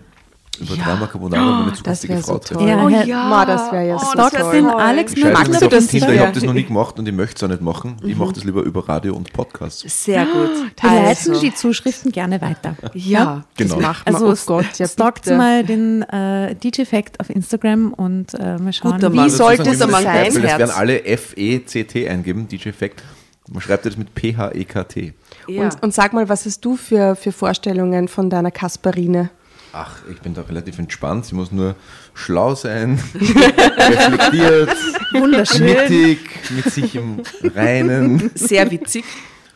über Ja. Drama Carbonara meine das zukünftige so Frau toll. treffe. Ja, Oh ja, Ma, das wäre ja Oh, so das den toll. Alex Scheiße, Magst mit du das Tinder, ich habe das noch nie gemacht und ich möchte es auch nicht machen. Ich mache das lieber über Radio und Podcast. Sehr gut. Wir leiten Also, die Zuschriften gerne weiter. ja, Genau. Das macht man. Also oh Gott, ja stalkt mal den äh, DJ Fact auf Instagram und äh, mal schauen, Guter wie Mann. Wie sollte es man sein? Das werden alle F-E-C-T eingeben, DJ Fact. Man schreibt das mit P-H-E-K-T. ja. Und, und sag mal, was hast du für, für Vorstellungen von deiner Kasperine? Ach, ich bin da relativ entspannt. Sie muss nur schlau sein, reflektiert, wunderschön. mittig, mit sich im Reinen, sehr witzig.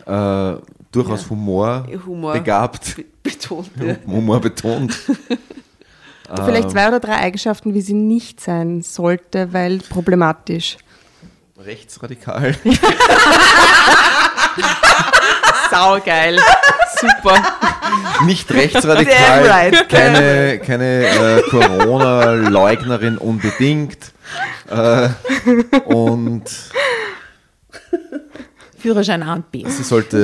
äh, durchaus Humor, Humor. begabt, Be- Betont. Ja. Humor betont. Vielleicht zwei oder drei Eigenschaften, wie sie nicht sein sollte, weil problematisch. Rechtsradikal. Saugeil. Super. Nicht rechtsradikal, Damn right. keine, keine äh, Corona-Leugnerin unbedingt. Äh, und Führerschein A und B. sie sollte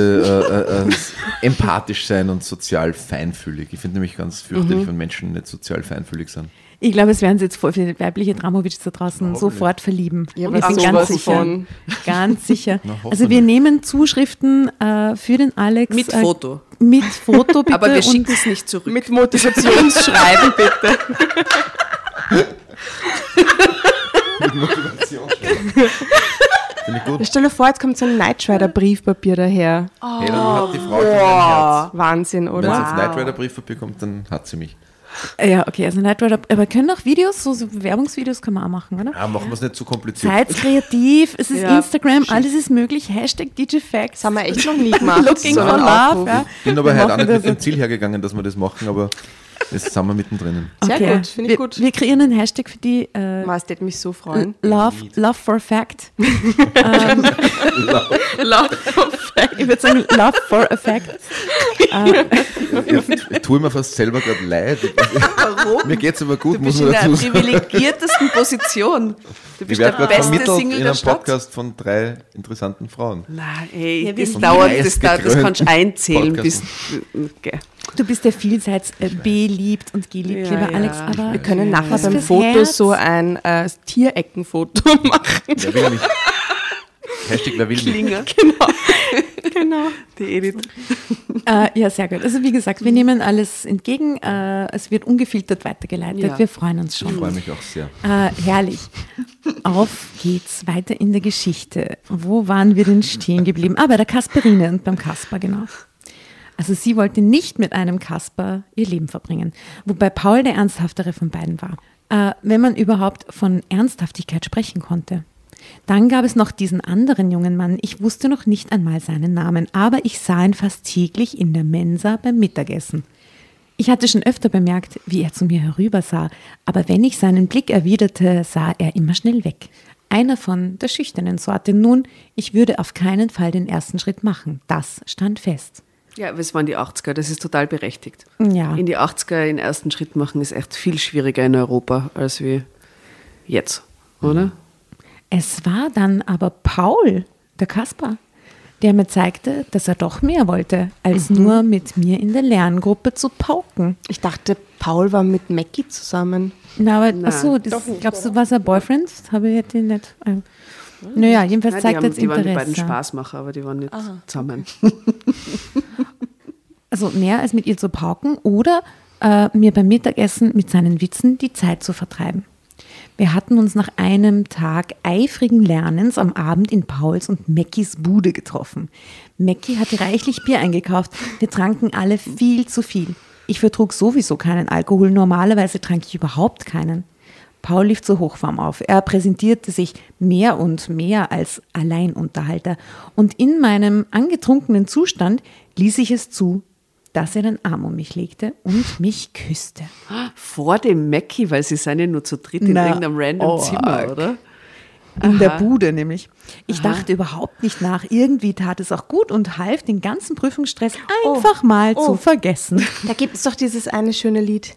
äh, äh, äh, empathisch sein und sozial feinfühlig. Ich finde nämlich ganz fürchterlich, wenn Menschen nicht sozial feinfühlig sind. Ich glaube, es werden sich jetzt voll viele weibliche Dramowitsch da draußen sofort verlieben. Ja, ich bin ganz sicher. von. Ganz sicher. Na, also wir nehmen Zuschriften äh, für den Alex. Mit äh, Foto. Mit Foto bitte. Aber wir schicken es nicht zurück. Mit Motivationsschreiben, bitte. Finde ich gut. Stell dir vor, jetzt kommt so ein Knight Rider Briefpapier daher. Hey, dann hat die Frau Herz. Wahnsinn, Wenn oder? sie ins Knight Rider Briefpapier kommt, dann hat sie mich. Ja, okay, also Knight Rider. Aber können auch Videos, so, so Werbungsvideos kann man auch machen, oder? Ah, machen wir es nicht zu kompliziert. Seid kreativ, es ist Ja, Instagram, alles ist möglich. Hashtag. Das haben wir echt noch nie gemacht. Looking so for love. Ja. Ich bin aber Wir heute auch machen nicht mit dem Ziel hergegangen, dass wir das machen, aber jetzt sind wir mittendrin. Sehr gut, finde ich wir, gut. Wir kreieren einen Hashtag für die äh, Ma, es würde mich so freuen. Love, Love for a Fact. Love Ich würde sagen Love for a Fact. Ich, ich tue mir fast selber gerade leid. Warum? Mir geht es aber gut, Du muss bist in man der dazu sagen. privilegiertesten Position. Du Ich bist der werde gerade beste vermittelt Single in der einem. Podcast von drei interessanten Frauen. Nein, ey, Ja, wir das dauert, das, dauert, das kannst du einzählen bis. Okay. Du bist der vielseits äh, beliebt und geliebt, Ja, lieber ja. Alex. Aber Wir können nachher beim Foto Herz. so ein äh, Tiereckenfoto machen. Wer will mich? Hashtag wer will mich? Klinger, genau. die Edith. Äh, ja, sehr gut. Also wie gesagt, wir nehmen alles entgegen. Äh, es wird ungefiltert weitergeleitet. Ja. Wir freuen uns Ich schon. freue mich auch sehr. Äh, herrlich. Auf geht's weiter in der Geschichte. Wo waren wir denn stehen geblieben? Ah, bei der Kasperine und beim Kasper, genau. Also sie wollte nicht mit einem Kasper ihr Leben verbringen, wobei Paul der ernsthaftere von beiden war. äh, wenn man überhaupt von Ernsthaftigkeit sprechen konnte. Dann gab es noch diesen anderen jungen Mann. Ich wusste noch nicht einmal seinen Namen, aber ich sah ihn fast täglich in der Mensa beim Mittagessen. Ich hatte schon öfter bemerkt, wie er zu mir herübersah, aber wenn ich seinen Blick erwiderte, sah er immer schnell weg. Einer von der schüchternen Sorte. Nun, ich würde auf keinen Fall den ersten Schritt machen. Das stand fest. Ja, es waren die 80er, das ist total berechtigt. Ja. In die 80er den ersten Schritt machen ist echt viel schwieriger in Europa als wie jetzt, oder? Es war dann aber Paul, der Kaspar, der mir zeigte, dass er doch mehr wollte, als nur mit mir in der Lerngruppe zu pauken. Ich dachte, Paul war mit Mackie zusammen. Na, aber Nein, achso, das, glaubst du, was er Boyfriend? Habe ich jetzt nicht. Naja, jedenfalls die, zeigt haben, jetzt die waren die beiden Interesse. Spaßmacher, aber die waren nicht zusammen. Also mehr als mit ihr zu pauken oder äh, mir beim Mittagessen mit seinen Witzen die Zeit zu vertreiben. Wir hatten uns nach einem Tag eifrigen Lernens am Abend in Pauls und Mackies Bude getroffen. Mackie hatte reichlich Bier eingekauft. Wir tranken alle viel zu viel. Ich vertrug sowieso keinen Alkohol. Normalerweise trank ich überhaupt keinen. Paul lief zur Hochform auf. Er präsentierte sich mehr und mehr als Alleinunterhalter. Und in meinem angetrunkenen Zustand ließ ich es zu, dass er den Arm um mich legte und mich küsste. Vor dem Mackie, weil sie seien ja nur zu dritt in Na, irgendeinem random oh, Zimmer, oder? In der Bude nämlich. Ich dachte überhaupt nicht nach. Irgendwie tat es auch gut und half, den ganzen Prüfungsstress einfach mal zu vergessen. Da gibt es doch dieses eine schöne Lied.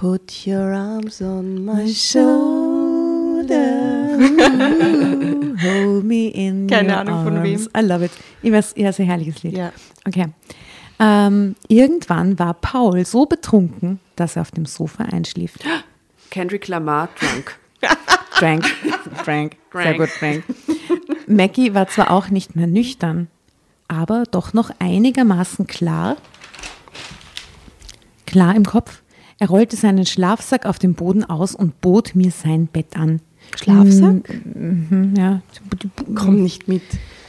Put your arms on my shoulder. Hold me in Keine your Ahnung, von arms. I love it. Ich weiß, ja, sehr herrliches Lied. Ja. Okay. Ähm, irgendwann war Paul so betrunken, dass er auf dem Sofa einschlief. Kendrick Lamar drunk. Drank, drank, sehr Drank. gut, drank. Mackie war zwar auch nicht mehr nüchtern, aber doch noch einigermaßen klar, klar im Kopf. Er rollte seinen Schlafsack auf dem Boden aus und bot mir sein Bett an. Schlafsack? Mhm, ja. Komm nicht mit.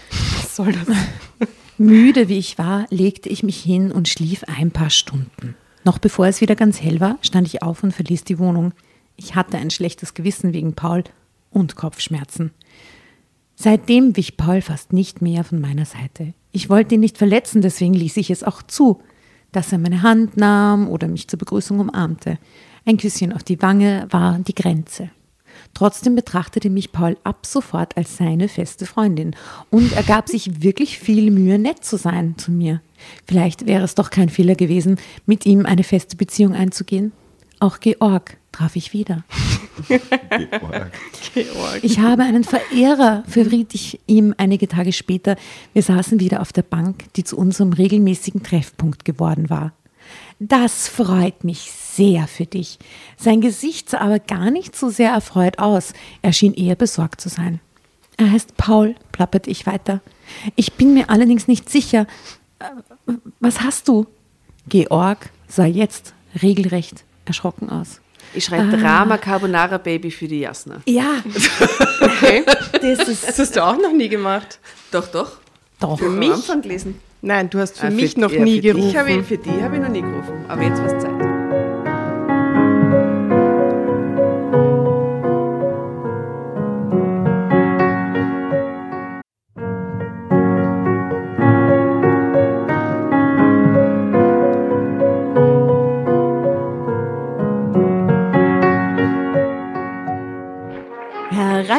Was soll das? Müde wie ich war, legte ich mich hin und schlief ein paar Stunden. Noch bevor es wieder ganz hell war, stand ich auf und verließ die Wohnung. Ich hatte ein schlechtes Gewissen wegen Paul und Kopfschmerzen. Seitdem wich Paul fast nicht mehr von meiner Seite. Ich wollte ihn nicht verletzen, deswegen ließ ich es auch zu, dass er meine Hand nahm oder mich zur Begrüßung umarmte. Ein Küsschen auf die Wange war die Grenze. Trotzdem betrachtete mich Paul ab sofort als seine feste Freundin und er gab sich wirklich viel Mühe, nett zu sein zu mir. Vielleicht wäre es doch kein Fehler gewesen, mit ihm eine feste Beziehung einzugehen. Auch Georg traf ich wieder. Ich habe einen Verehrer, verriet ich ihm einige Tage später. Wir saßen wieder auf der Bank, die zu unserem regelmäßigen Treffpunkt geworden war. Das freut mich sehr für dich. Sein Gesicht sah aber gar nicht so sehr erfreut aus. Er schien eher besorgt zu sein. Er heißt Paul, plapperte ich weiter. Ich bin mir allerdings nicht sicher. Äh, Was hast du? Georg sah jetzt regelrecht erschrocken aus. Ich schreibe Drama Carbonara Baby für die Jasna. Ja, Okay. das ist Das hast du auch noch nie gemacht. Doch, doch. doch. Für mich? Am Anfang gelesen. Nein, du hast für Ah, mich noch ja, nie für gerufen. Dich habe ich, für die habe ich noch nie gerufen. Aber jetzt war es Zeit.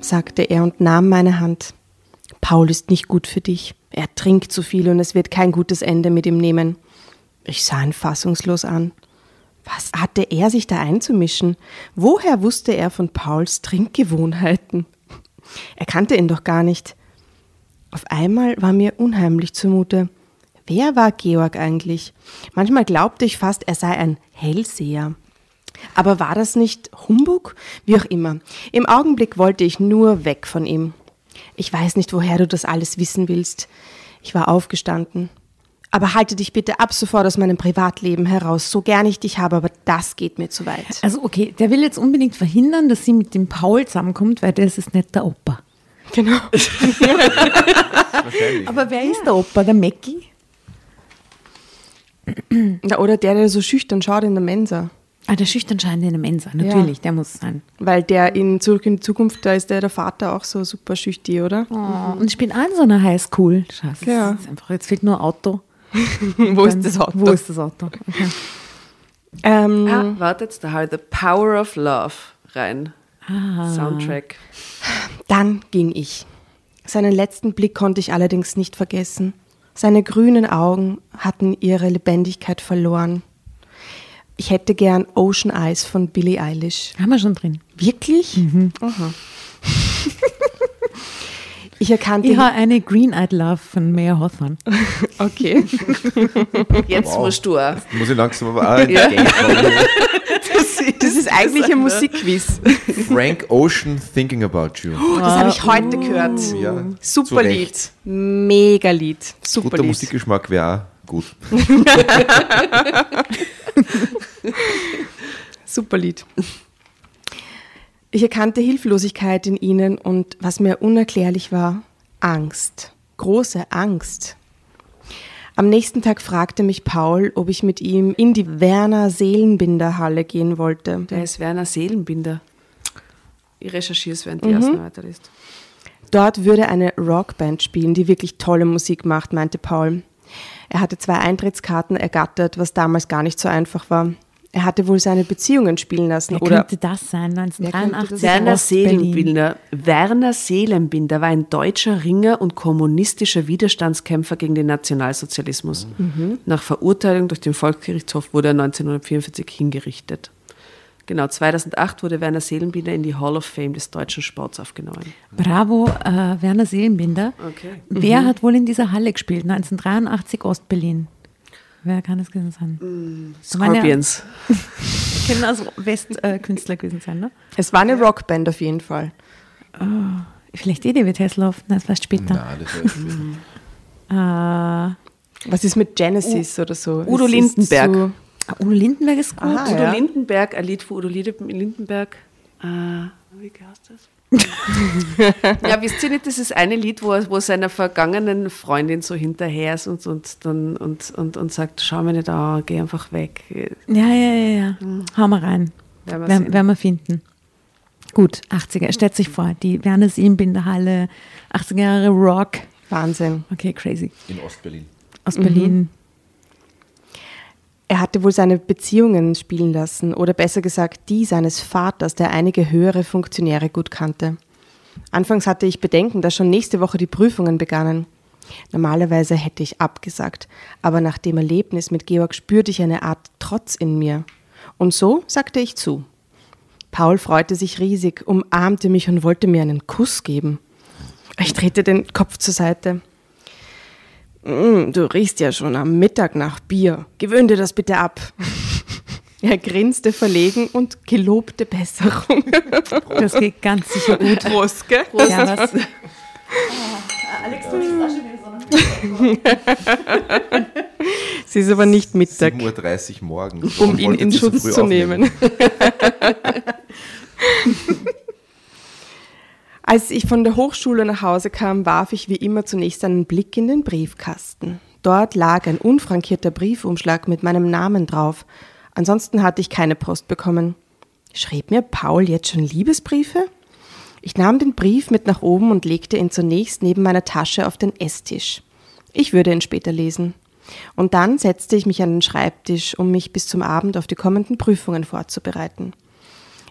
Sagte er und nahm meine Hand. Paul ist nicht gut für dich. Er trinkt zu viel und es wird kein gutes Ende mit ihm nehmen. Ich sah ihn fassungslos an. Was hatte er sich da einzumischen? Woher wusste er von Pauls Trinkgewohnheiten? Er kannte ihn doch gar nicht. Auf einmal war mir unheimlich zumute. Wer war Georg eigentlich? Manchmal glaubte ich fast, er sei ein Hellseher. Aber war das nicht Humbug? Wie auch immer. Im Augenblick wollte ich nur weg von ihm. Ich weiß nicht, woher du das alles wissen willst. Ich war aufgestanden. Aber halte dich bitte ab sofort aus meinem Privatleben heraus, so gern ich dich habe, aber das geht mir zu weit. Also okay, der will jetzt unbedingt verhindern, dass sie mit dem Paul zusammenkommt, weil das ist nicht der Opa. Genau. aber wer ist der Opa? Der Mackie? Oder der, der so schüchtern schaut in der Mensa. Ah, der schüchtern scheint in der Mensa, natürlich, ja. der muss sein. Weil der in Zurück in die Zukunft, da ist der, der Vater auch so super schüchtern, oder? Oh, und ich bin auch in so einer Highschool. Scheiße, ja. einfach, jetzt fehlt nur Auto. wo ist das Auto? Wo ist das Auto? Okay. Ähm, ah, wartet, da halt The Power of Love rein. Ah. Soundtrack. Dann ging ich. Seinen letzten Blick konnte ich allerdings nicht vergessen. Seine grünen Augen hatten ihre Lebendigkeit verloren. Ich hätte gern Ocean Eyes von Billie Eilish. Haben wir schon drin. Wirklich? Mhm. Aha. ich erkannte. Ich habe eine Green Eyed Love von Maya Hawthorne. okay. Jetzt wow. musst du auch. Muss ich langsam aber auch in ja. das, das ist eigentlich ein Musikquiz. Frank Ocean Thinking About You. Oh, das habe ich heute gehört. Ja, Super Lied. Mega Lied. Super Guter Lied. Musikgeschmack wäre auch gut. Super Lied. Ich erkannte Hilflosigkeit in ihnen und was mir unerklärlich war, Angst. Große Angst. Am nächsten Tag fragte mich Paul, ob ich mit ihm in die Werner Seelenbinder Halle gehen wollte. Der ist Werner Seelenbinder. Ich recherchiere es, während die mhm. ersten weiterliest. Dort würde eine Rockband spielen, die wirklich tolle Musik macht, meinte Paul. Er hatte zwei Eintrittskarten ergattert, was damals gar nicht so einfach war. Er hatte wohl seine Beziehungen spielen lassen. Wer oder könnte das sein? 1983 Werner Seelenbinder. Werner Seelenbinder war ein deutscher Ringer und kommunistischer Widerstandskämpfer gegen den Nationalsozialismus. Mhm. Nach Verurteilung durch den Volksgerichtshof wurde er 1944 hingerichtet. Genau, 2008 wurde Werner Seelenbinder in die Hall of Fame des deutschen Sports aufgenommen. Bravo, äh, Werner Seelenbinder. Okay. Wer mhm. hat wohl in dieser Halle gespielt? 1983 Ostberlin. Wer kann es gewesen sein? Mm, Scorpions. Ja, können also Westkünstler äh, gewesen sein, ne? Es war eine Rockband auf jeden Fall. Oh, vielleicht eh David Hasselhoff, nein, das war später. Nein, das war später. äh, Was ist mit Genesis U oder so? Udo Lindenberg. Ah, Udo Lindenberg ist gut. Aha, Udo ja. Lindenberg, ein Lied von Udo Lindenberg. Äh, wie heißt das? ja, wisst ihr nicht, das ist eine Lied, wo er, wo seiner vergangenen Freundin so hinterher ist und, und, dann, und, und, und sagt, schau mir nicht an, geh einfach weg. Ja, ja, ja, ja. Mhm. Hau mal rein. Werden wir, werden wir finden. Gut, 80er. Stellt sich vor, die Werner Siebenbinderhalle, 80er Jahre Rock. Wahnsinn. Okay, crazy. In Ostberlin. Ostberlin. Mhm. Er hatte wohl seine Beziehungen spielen lassen oder besser gesagt die seines Vaters, der einige höhere Funktionäre gut kannte. Anfangs hatte ich Bedenken, dass schon nächste Woche die Prüfungen begannen. Normalerweise hätte ich abgesagt, aber nach dem Erlebnis mit Georg spürte ich eine Art Trotz in mir. Und so sagte ich zu. Paul freute sich riesig, umarmte mich und wollte mir einen Kuss geben. Ich drehte den Kopf zur Seite. Mm, du riechst ja schon am Mittag nach Bier. Gewöhn dir das bitte ab. Er grinste verlegen und gelobte Besserung. Das geht ganz sicher gut. Prost, gell? Prost. Ja, was? Oh, Alex, du bist auch schon wieder so Sie ist aber nicht Mittag. 7.30 Uhr morgens. Um ihn in Schutz zu nehmen. Als ich von der Hochschule nach Hause kam, warf ich wie immer zunächst einen Blick in den Briefkasten. Dort lag ein unfrankierter Briefumschlag mit meinem Namen drauf. Ansonsten hatte ich keine Post bekommen. Schrieb mir Paul jetzt schon Liebesbriefe? Ich nahm den Brief mit nach oben und legte ihn zunächst neben meiner Tasche auf den Esstisch. Ich würde ihn später lesen. Und dann setzte ich mich an den Schreibtisch, um mich bis zum Abend auf die kommenden Prüfungen vorzubereiten.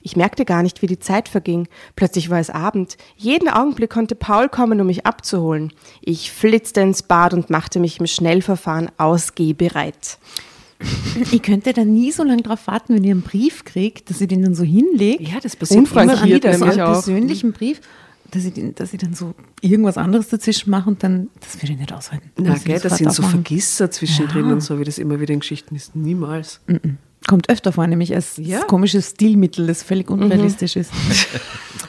Ich merkte gar nicht, wie die Zeit verging. Plötzlich war es Abend. Jeden Augenblick konnte Paul kommen, um mich abzuholen. Ich flitzte ins Bad und machte mich im Schnellverfahren ausgehbereit. Ich könnte da nie so lange drauf warten, wenn ihr einen Brief kriegt, dass ihr den dann so hinlegt. Ja, das passiert immer wieder, so einen persönlichen Brief, dass ich, den, dass ich dann so irgendwas anderes dazwischen mache und dann, das würde ich nicht aushalten. Na, gell, das sind so. Vergisser zwischendrin Ja. und so, wie das immer wieder in Geschichten ist. Niemals. Kommt öfter vor, nämlich als Ja. komisches Stilmittel, das völlig unrealistisch ist.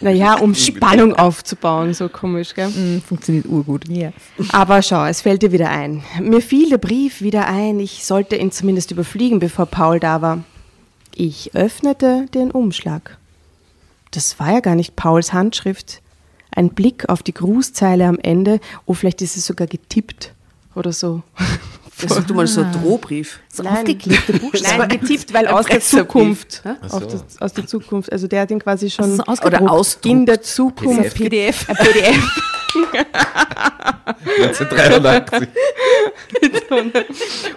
Naja, um Spannung aufzubauen, so komisch, gell? Mm, Funktioniert urgut. Ja. Aber schau, es fällt dir wieder ein. Mir fiel der Brief wieder ein, ich sollte ihn zumindest überfliegen, bevor Paul da war. Ich öffnete den Umschlag. Das war ja gar nicht Pauls Handschrift. Ein Blick auf die Grußzeile am Ende, oh, vielleicht ist es sogar getippt oder so. Also du mal so ein Drohbrief. So Nein. aufgeklebte Buchstaben. Nein, getippt, weil aus der. Zukunft. So. das, aus der Zukunft. Also der hat ihn quasi schon Also so Oder ausgedruckt. in der Zukunft. PDF. PDF. 1983.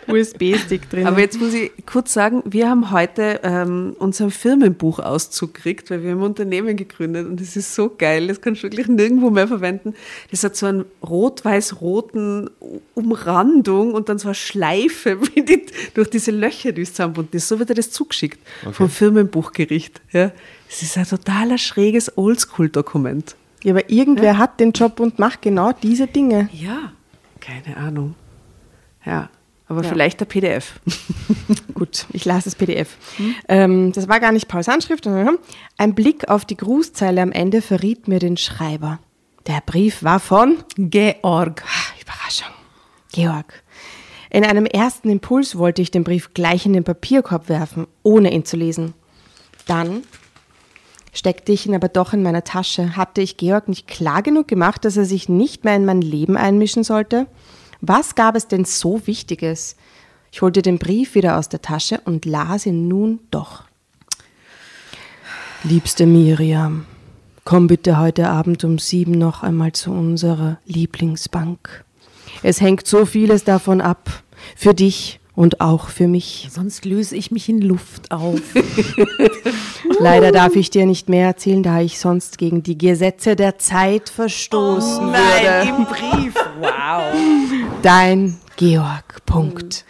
USB-Stick drin. Aber jetzt muss ich kurz sagen, wir haben heute ähm, unseren Firmenbuchauszug gekriegt, weil wir haben ein Unternehmen gegründet und das ist so geil, das kannst du wirklich nirgendwo mehr verwenden. Das hat so einen rot-weiß-roten Umrandung und dann so eine Schleife wie die, durch diese Löcher, die es zusammenbunden ist. So wird er das zugeschickt vom Firmenbuchgericht. Ja. Es ist ein totaler schräges Oldschool-Dokument. Ja, aber irgendwer hat den Job und macht genau diese Dinge. Ja, keine Ahnung. Ja, aber vielleicht der PDF. Gut, ich las das PDF. Ähm, das war gar nicht Pauls Handschrift. sondern Ein Blick auf die Grußzeile am Ende verriet mir den Schreiber. Der Brief war von Georg. Ah, Überraschung. Georg. In einem ersten Impuls wollte ich den Brief gleich in den Papierkorb werfen, ohne ihn zu lesen. Dann steckte ich ihn aber doch in meiner Tasche. Hatte ich Georg nicht klar genug gemacht, dass er sich nicht mehr in mein Leben einmischen sollte? Was gab es denn so Wichtiges? Ich holte den Brief wieder aus der Tasche und las ihn nun doch. Liebste Miriam, komm bitte heute Abend um sieben noch einmal zu unserer Lieblingsbank. Es hängt so vieles davon ab. Für dich und auch für mich. Sonst löse ich mich in Luft auf. Leider darf ich dir nicht mehr erzählen, da ich sonst gegen die Gesetze der Zeit verstoßen würde. im Brief. Wow. Dein Georg. Punkt.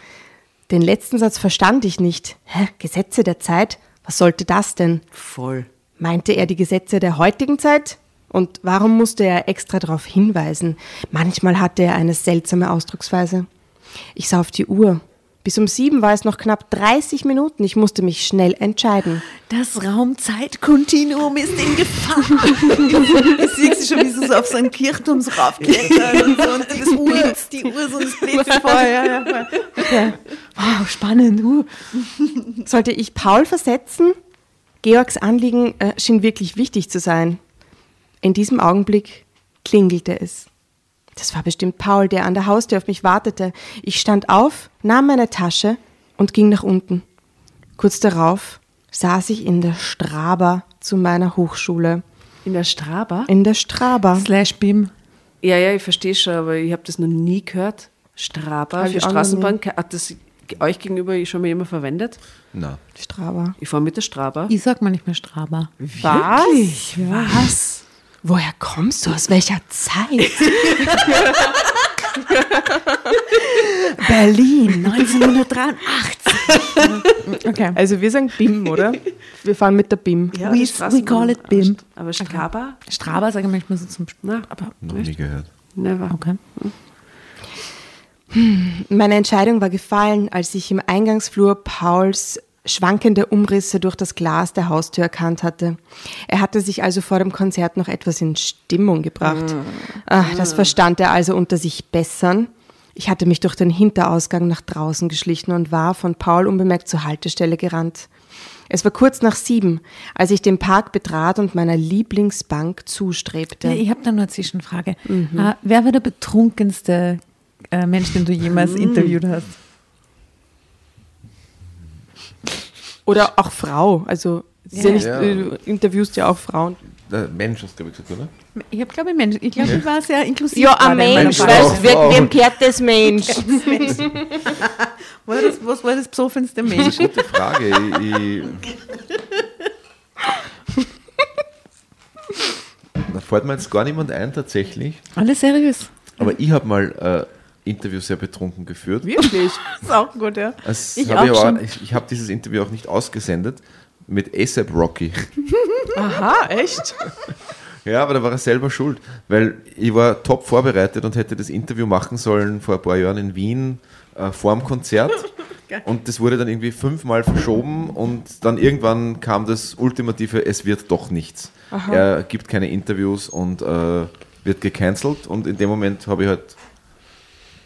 Den letzten Satz verstand ich nicht. Hä? Gesetze der Zeit? Was sollte das denn? Voll. Meinte er die Gesetze der heutigen Zeit? Und warum musste er extra darauf hinweisen? Manchmal hatte er eine seltsame Ausdrucksweise. Ich sah auf die Uhr. Bis um sieben war es noch knapp 30 Minuten. Ich musste mich schnell entscheiden. Das Raumzeitkontinuum ist in Gefahr. Das siehst du schon, wie sie so auf so einen Kirchturm so raufklettern und so und das Uhr, die Uhr so das blitzt vor. Ja, ja. Ja. Wow, spannend. Uh. Sollte ich Paul versetzen? Georgs Anliegen äh, schien wirklich wichtig zu sein. In diesem Augenblick klingelte es. Das war bestimmt Paul, der an der Haustür auf mich wartete. Ich stand auf, nahm meine Tasche und ging nach unten. Kurz darauf saß ich in der Straba zu meiner Hochschule. In der Straba? In der Straba. Slash BIM. Ja, ja, ich verstehe schon, aber ich habe das noch nie gehört. Straba Hab für Straßenbahn. Hat das euch gegenüber schon mal jemand verwendet? Na, Straba. Ich fahre mit der Straba. Ich sag mal nicht mehr Straba. Was? Was? Woher kommst du? Aus welcher Zeit? Berlin, 1983. okay. Also wir sagen BIM, oder? Wir fahren mit der BIM. Ja, We- we call it BIM. Aber Straba? Straba sage ich manchmal so zum Na, aber noch nie gehört. never. okay. Meine Entscheidung war gefallen, als ich im Eingangsflur Pauls schwankende Umrisse durch das Glas der Haustür erkannt hatte. Er hatte sich also vor dem Konzert noch etwas in Stimmung gebracht. Ach, das verstand er also unter sich bessern. Ich hatte mich durch den Hinterausgang nach draußen geschlichen und war von Paul unbemerkt zur Haltestelle gerannt. Es war kurz nach sieben, als ich den Park betrat und meiner Lieblingsbank zustrebte. Ich habe da nur eine Zwischenfrage. Äh, wer war der betrunkenste äh, Mensch, den du jemals interviewt hast? Oder auch Frau. Also ja. Ja nicht, äh, interviewst ja auch Frauen. Mensch hast du, gesagt, oder? Ich glaube ich, Mensch. Ich glaube, ich war sehr inklusiv. Ja, ein Mensch, Mensch weißt wem gehört oh. das Mensch? was, was war das besoffenste Mensch? Das ist eine gute Frage. Ich, da fällt mir jetzt gar niemand ein, tatsächlich. Alles seriös. Aber ich habe mal äh, Interview sehr betrunken geführt. Wirklich? ist auch gut, ja. Das Ich hab auch ich ich, habe dieses Interview auch nicht ausgesendet mit ASAP Rocky. Aha, echt? Ja, aber da war er selber schuld, weil ich war top vorbereitet und hätte das Interview machen sollen vor ein paar Jahren in Wien äh, vor dem Konzert. Und das wurde dann irgendwie fünfmal verschoben und dann irgendwann kam das ultimative, es wird doch nichts. Er gibt keine Interviews und äh, wird gecancelt und in dem Moment habe ich halt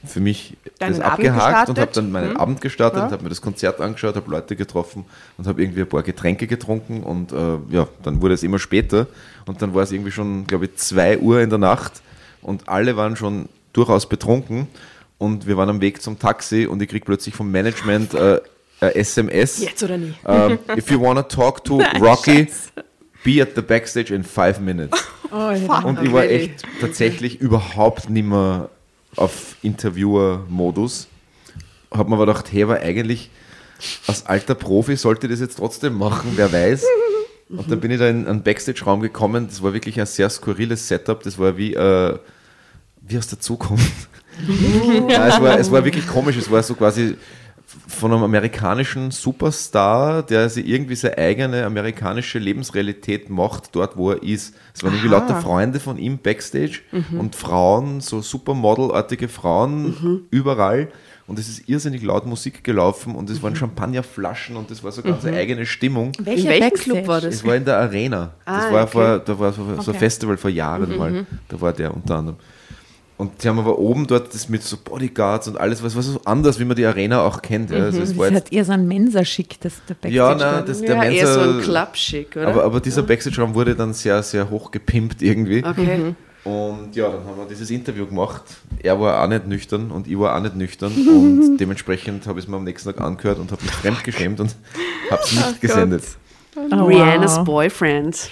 für mich Deinen das Abend abgehakt und habe dann meinen Hm. Abend gestartet, Ja. habe mir das Konzert angeschaut, habe Leute getroffen und habe irgendwie ein paar Getränke getrunken und äh, ja, dann wurde es immer später und dann war es irgendwie schon, glaube ich, zwei Uhr in der Nacht und alle waren schon durchaus betrunken und wir waren am Weg zum Taxi und ich krieg plötzlich vom Management äh, SMS. Jetzt oder nie? ähm, if you wanna talk to Rocky, be at the backstage in five minutes. Und ich war echt tatsächlich überhaupt nicht mehr auf Interviewer-Modus. Hab mir aber gedacht, hey, aber eigentlich als alter Profi sollte ich das jetzt trotzdem machen, wer weiß. Und dann bin ich da in einen Backstage-Raum gekommen. Das war wirklich ein sehr skurriles Setup. Das war wie, äh, wie aus der Zukunft. ja, es, war, es war wirklich komisch. Es war so quasi von einem amerikanischen Superstar, der sich irgendwie seine eigene amerikanische Lebensrealität macht, dort wo er ist. Es waren irgendwie lauter Freunde von ihm backstage und Frauen, so Supermodel-artige Frauen überall. Und es ist irrsinnig laut Musik gelaufen und es waren Champagnerflaschen und das war so ganz eine eigene Stimmung. In welchem Club war das? Es war in der Arena. Das Ah, war okay. vor, da war so, so ein Festival vor Jahren mal. Da war der unter anderem. Und die haben aber oben dort das mit so Bodyguards und alles, was war so anders, wie man die Arena auch kennt. Ja. Also es war Das jetzt, hat eher so ein Mensa-Schick, das der Backstage ja, nein, das, der ja, Mensa, eher so ein Club-Schick, oder? aber, aber dieser Backstage-Raum wurde dann sehr, sehr hoch gepimpt irgendwie. okay. Und ja, dann haben wir dieses Interview gemacht. Er war auch nicht nüchtern und ich war auch nicht nüchtern. und dementsprechend habe ich es mir am nächsten Tag angehört und habe mich fremdgeschämt und habe es nicht gesendet. Oh, Rihannas wow. Boyfriend.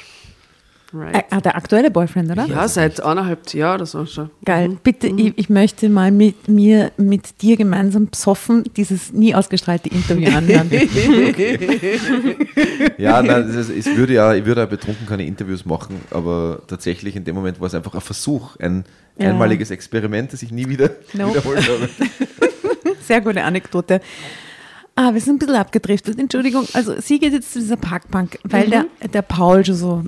Right. ah, der aktuelle Boyfriend, oder? Ja, seit anderthalb Jahren oder so schon. Geil. Bitte, ich, ich möchte mal mit mir, mit dir gemeinsam besoffen dieses nie ausgestrahlte Interview anhören. Ja, nein, ist, es würde ja, ich würde ja betrunken keine Interviews machen, aber tatsächlich in dem Moment war es einfach ein Versuch, ein Ja. einmaliges Experiment, das ich nie wieder Nope. wiederholt habe. Sehr gute Anekdote. Ah, wir sind ein bisschen abgedriftet. Entschuldigung. Also, sie geht jetzt zu dieser Parkbank, weil der, der Paul schon so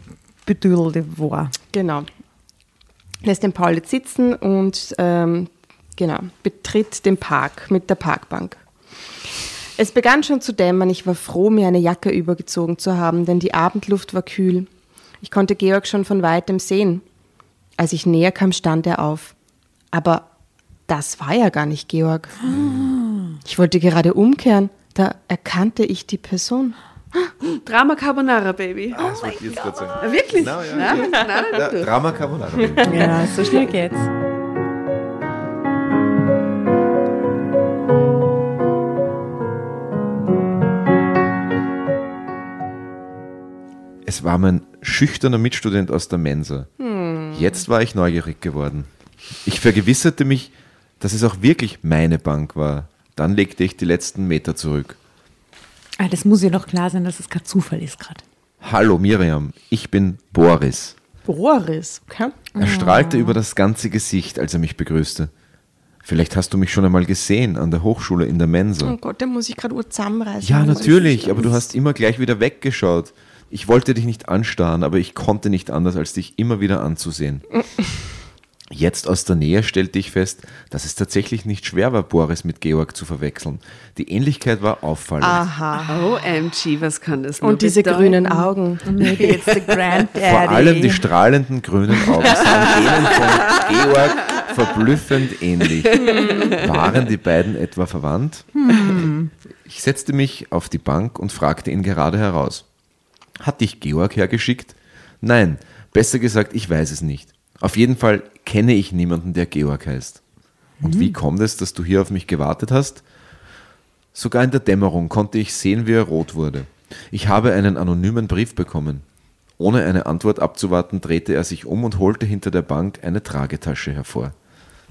bedüdelt war. Genau. Lässt den Paul jetzt sitzen und ähm, genau, betritt den Park mit der Parkbank. Es begann schon zu dämmern. Ich war froh, mir eine Jacke übergezogen zu haben, denn die Abendluft war kühl. Ich konnte Georg schon von weitem sehen. Als ich näher kam, stand er auf. Aber das war ja gar nicht Georg. Ich wollte gerade umkehren. Da erkannte ich die Person. Drama Carbonara, Baby. Das wollte ich jetzt gerade sagen. Ah, Wirklich? Genau, ja. Nein, nein, Ja, du. Drama Carbonara. Ja, so schnell geht's. Es war mein schüchterner Mitstudent aus der Mensa. Jetzt war ich neugierig geworden. Ich vergewisserte mich, dass es auch wirklich meine Bank war. Dann legte ich die letzten Meter zurück. Ah, das muss ja doch klar sein, dass es kein Zufall ist gerade. Hallo Miriam, ich bin Boris. Boris, okay? Er strahlte über das ganze Gesicht, als er mich begrüßte. Vielleicht hast du mich schon einmal gesehen an der Hochschule in der Mensa. Oh Gott, da muss ich gerade Uhr zusammenreißen. Ja, natürlich, aber du hast immer gleich wieder weggeschaut. Ich wollte dich nicht anstarren, aber ich konnte nicht anders, als dich immer wieder anzusehen. Jetzt aus der Nähe stellte ich fest, dass es tatsächlich nicht schwer war, Boris mit Georg zu verwechseln. Die Ähnlichkeit war auffallend. Aha. OMG, was kann das nur Und diese bedeuten? grünen Augen. Maybe it's the granddaddy. Vor allem die strahlenden grünen Augen sahen denen von Georg verblüffend ähnlich. Waren die beiden etwa verwandt? Ich setzte mich auf die Bank und fragte ihn gerade heraus. Hat dich Georg hergeschickt? Nein, besser gesagt, ich weiß es nicht. Auf jeden Fall kenne ich niemanden, der Georg heißt. Und wie kommt es, dass du hier auf mich gewartet hast? Sogar in der Dämmerung konnte ich sehen, wie er rot wurde. Ich habe einen anonymen Brief bekommen. Ohne eine Antwort abzuwarten, drehte er sich um und holte hinter der Bank eine Tragetasche hervor.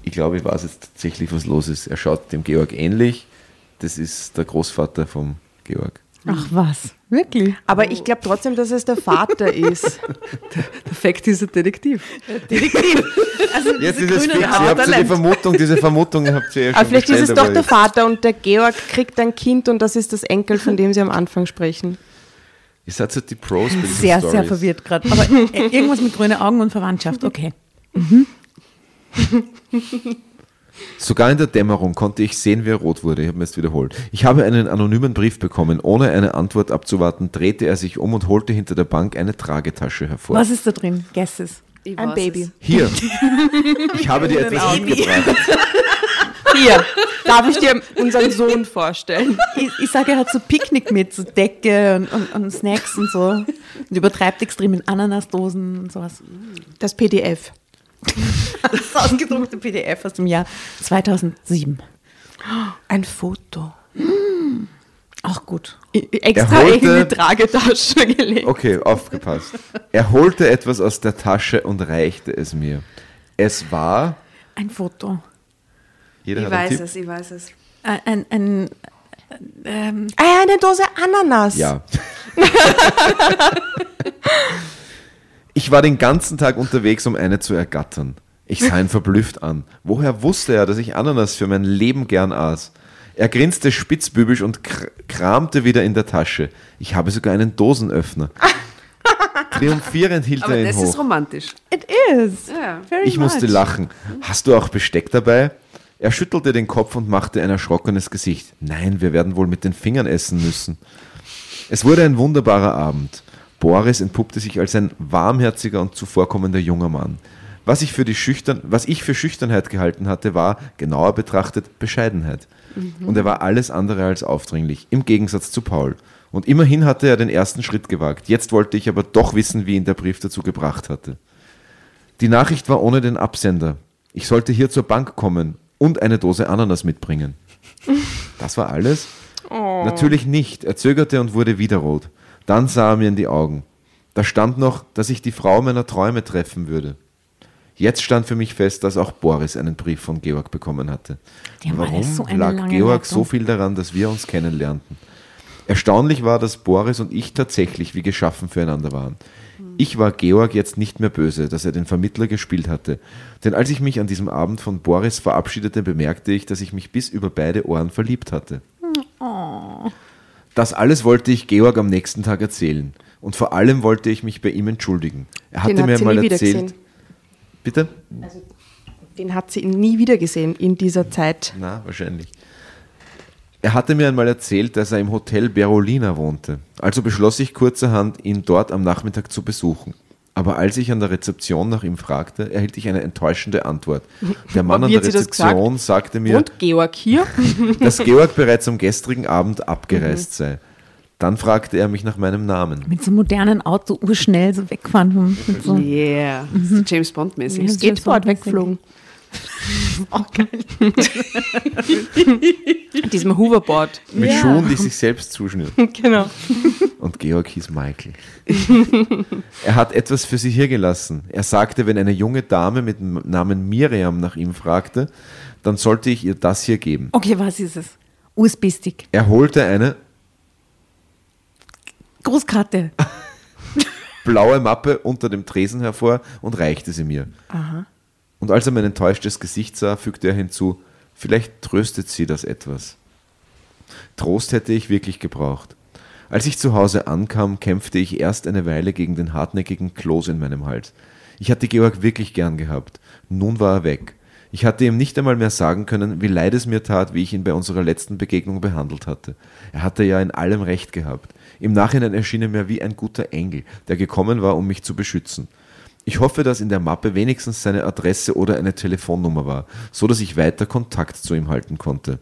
Ich glaube, ich weiß jetzt tatsächlich, was los ist. Er schaut dem Georg ähnlich. Das ist der Großvater vom Georg. Ach was, wirklich? Aber ich glaube trotzdem, dass es der Vater ist. Der Fakt ist ein Detektiv. Detektiv. Also Jetzt diese ist es grüne fix. Ihr habt ja die. Vermutung, diese Vermutung habt ihr ja schon Aber vielleicht ist es doch der jetzt- Vater und der Georg kriegt ein Kind und das ist das Enkel, von dem sie am Anfang sprechen. Ihr seid halt die Pros bei Sehr, sehr Stories. verwirrt gerade. Aber äh, irgendwas mit grünen Augen und Verwandtschaft, okay. Sogar in der Dämmerung konnte ich sehen, wie er rot wurde. Ich habe mir jetzt wiederholt. Ich habe einen anonymen Brief bekommen. Ohne eine Antwort abzuwarten, drehte er sich um und holte hinter der Bank eine Tragetasche hervor. Was ist da drin? Guesses. Ich Ein Baby. es. Hier. Ich habe dir etwas mitgebracht. Hier, darf ich dir unseren Sohn vorstellen? Ich, ich sage, er hat so Picknick mit, so Decke und, und, und Snacks und so. Und übertreibt extrem mit Ananasdosen und sowas. Das PDF. Das ausgedruckte PDF aus dem Jahr 2007. Ein Foto. Auch gut. Extra holte- in die Tragetasche gelegt. Okay, aufgepasst. Er holte etwas aus der Tasche und reichte es mir. Es war. Ein Foto. Jeder Ich weiß Tipp. es, ich weiß es. Ein, ein, ein ähm, Ah, eine Dose Ananas. Ja. ich war den ganzen Tag unterwegs, um eine zu ergattern. Ich sah ihn verblüfft an. Woher wusste er, dass ich Ananas für mein Leben gern aß? Er grinste spitzbübisch und kr kramte wieder in der Tasche. Ich habe sogar einen Dosenöffner. Triumphierend hielt Aber er ihn das hoch. ist romantisch. it is. Very Ich musste much. lachen. Hast du auch Besteck dabei? Er schüttelte den Kopf und machte ein erschrockenes Gesicht. Nein, wir werden wohl mit den Fingern essen müssen. Es wurde ein wunderbarer Abend. Boris entpuppte sich als ein warmherziger und zuvorkommender junger Mann. Was ich, für die Schüchtern, was ich für Schüchternheit gehalten hatte, war, genauer betrachtet, Bescheidenheit. Und er war alles andere als aufdringlich, im Gegensatz zu Paul. Und immerhin hatte er den ersten Schritt gewagt. Jetzt wollte ich aber doch wissen, wie ihn der Brief dazu gebracht hatte. Die Nachricht war ohne den Absender. Ich sollte hier zur Bank kommen und eine Dose Ananas mitbringen. Das war alles? Natürlich nicht. Er zögerte und wurde wieder rot. Dann sah er mir in die Augen. Da stand noch, dass ich die Frau meiner Träume treffen würde. Jetzt stand für mich fest, dass auch Boris einen Brief von Georg bekommen hatte. Warum so lag Georg Leitung. so viel daran, dass wir uns kennenlernten? Erstaunlich war, dass Boris und ich tatsächlich wie geschaffen füreinander waren. Ich war Georg jetzt nicht mehr böse, dass er den Vermittler gespielt hatte. Denn als ich mich an diesem Abend von Boris verabschiedete, bemerkte ich, dass ich mich bis über beide Ohren verliebt hatte. Das alles wollte ich Georg am nächsten Tag erzählen. Und vor allem wollte ich mich bei ihm entschuldigen. Er hatte hat mir mal erzählt. Bitte? Den hat sie nie wieder gesehen in dieser Zeit. Na, wahrscheinlich. Er hatte mir einmal erzählt, dass er im Hotel Berolina wohnte. Also beschloss ich kurzerhand, ihn dort am Nachmittag zu besuchen. Aber als ich an der Rezeption nach ihm fragte, erhielt ich eine enttäuschende Antwort. Der Mann an der Rezeption sagte mir, Und Georg hier? dass Georg bereits am gestrigen Abend abgereist sei. Dann fragte er mich nach meinem Namen. Mit so einem modernen Auto urschnell so wegfahren. so, Yeah. So James Bond-mäßig. Ja. Skateboard weggeflogen. Auch geil. Diesem Hoverboard. Mit Schuhen, die sich selbst zuschnüren. Genau. Und Georg hieß Michael. er hat etwas für sie hier gelassen. Er sagte, wenn eine junge Dame mit dem Namen Miriam nach ihm fragte, dann sollte ich ihr das hier geben. okay, was ist es? USB-Stick. Er holte eine Großkarte. blaue Mappe unter dem Tresen hervor und reichte sie mir. Und als er mein enttäuschtes Gesicht sah, fügte er hinzu, vielleicht tröstet sie das etwas. Trost hätte ich wirklich gebraucht. Als ich zu Hause ankam, kämpfte ich erst eine Weile gegen den hartnäckigen Kloß in meinem Hals. Ich hatte Georg wirklich gern gehabt. Nun war er weg. Ich hatte ihm nicht einmal mehr sagen können, wie leid es mir tat, wie ich ihn bei unserer letzten Begegnung behandelt hatte. Er hatte ja in allem recht gehabt. Im Nachhinein erschien er mir wie ein guter Engel, der gekommen war, um mich zu beschützen. Ich hoffe, dass in der Mappe wenigstens seine Adresse oder eine Telefonnummer war, so dass ich weiter Kontakt zu ihm halten konnte.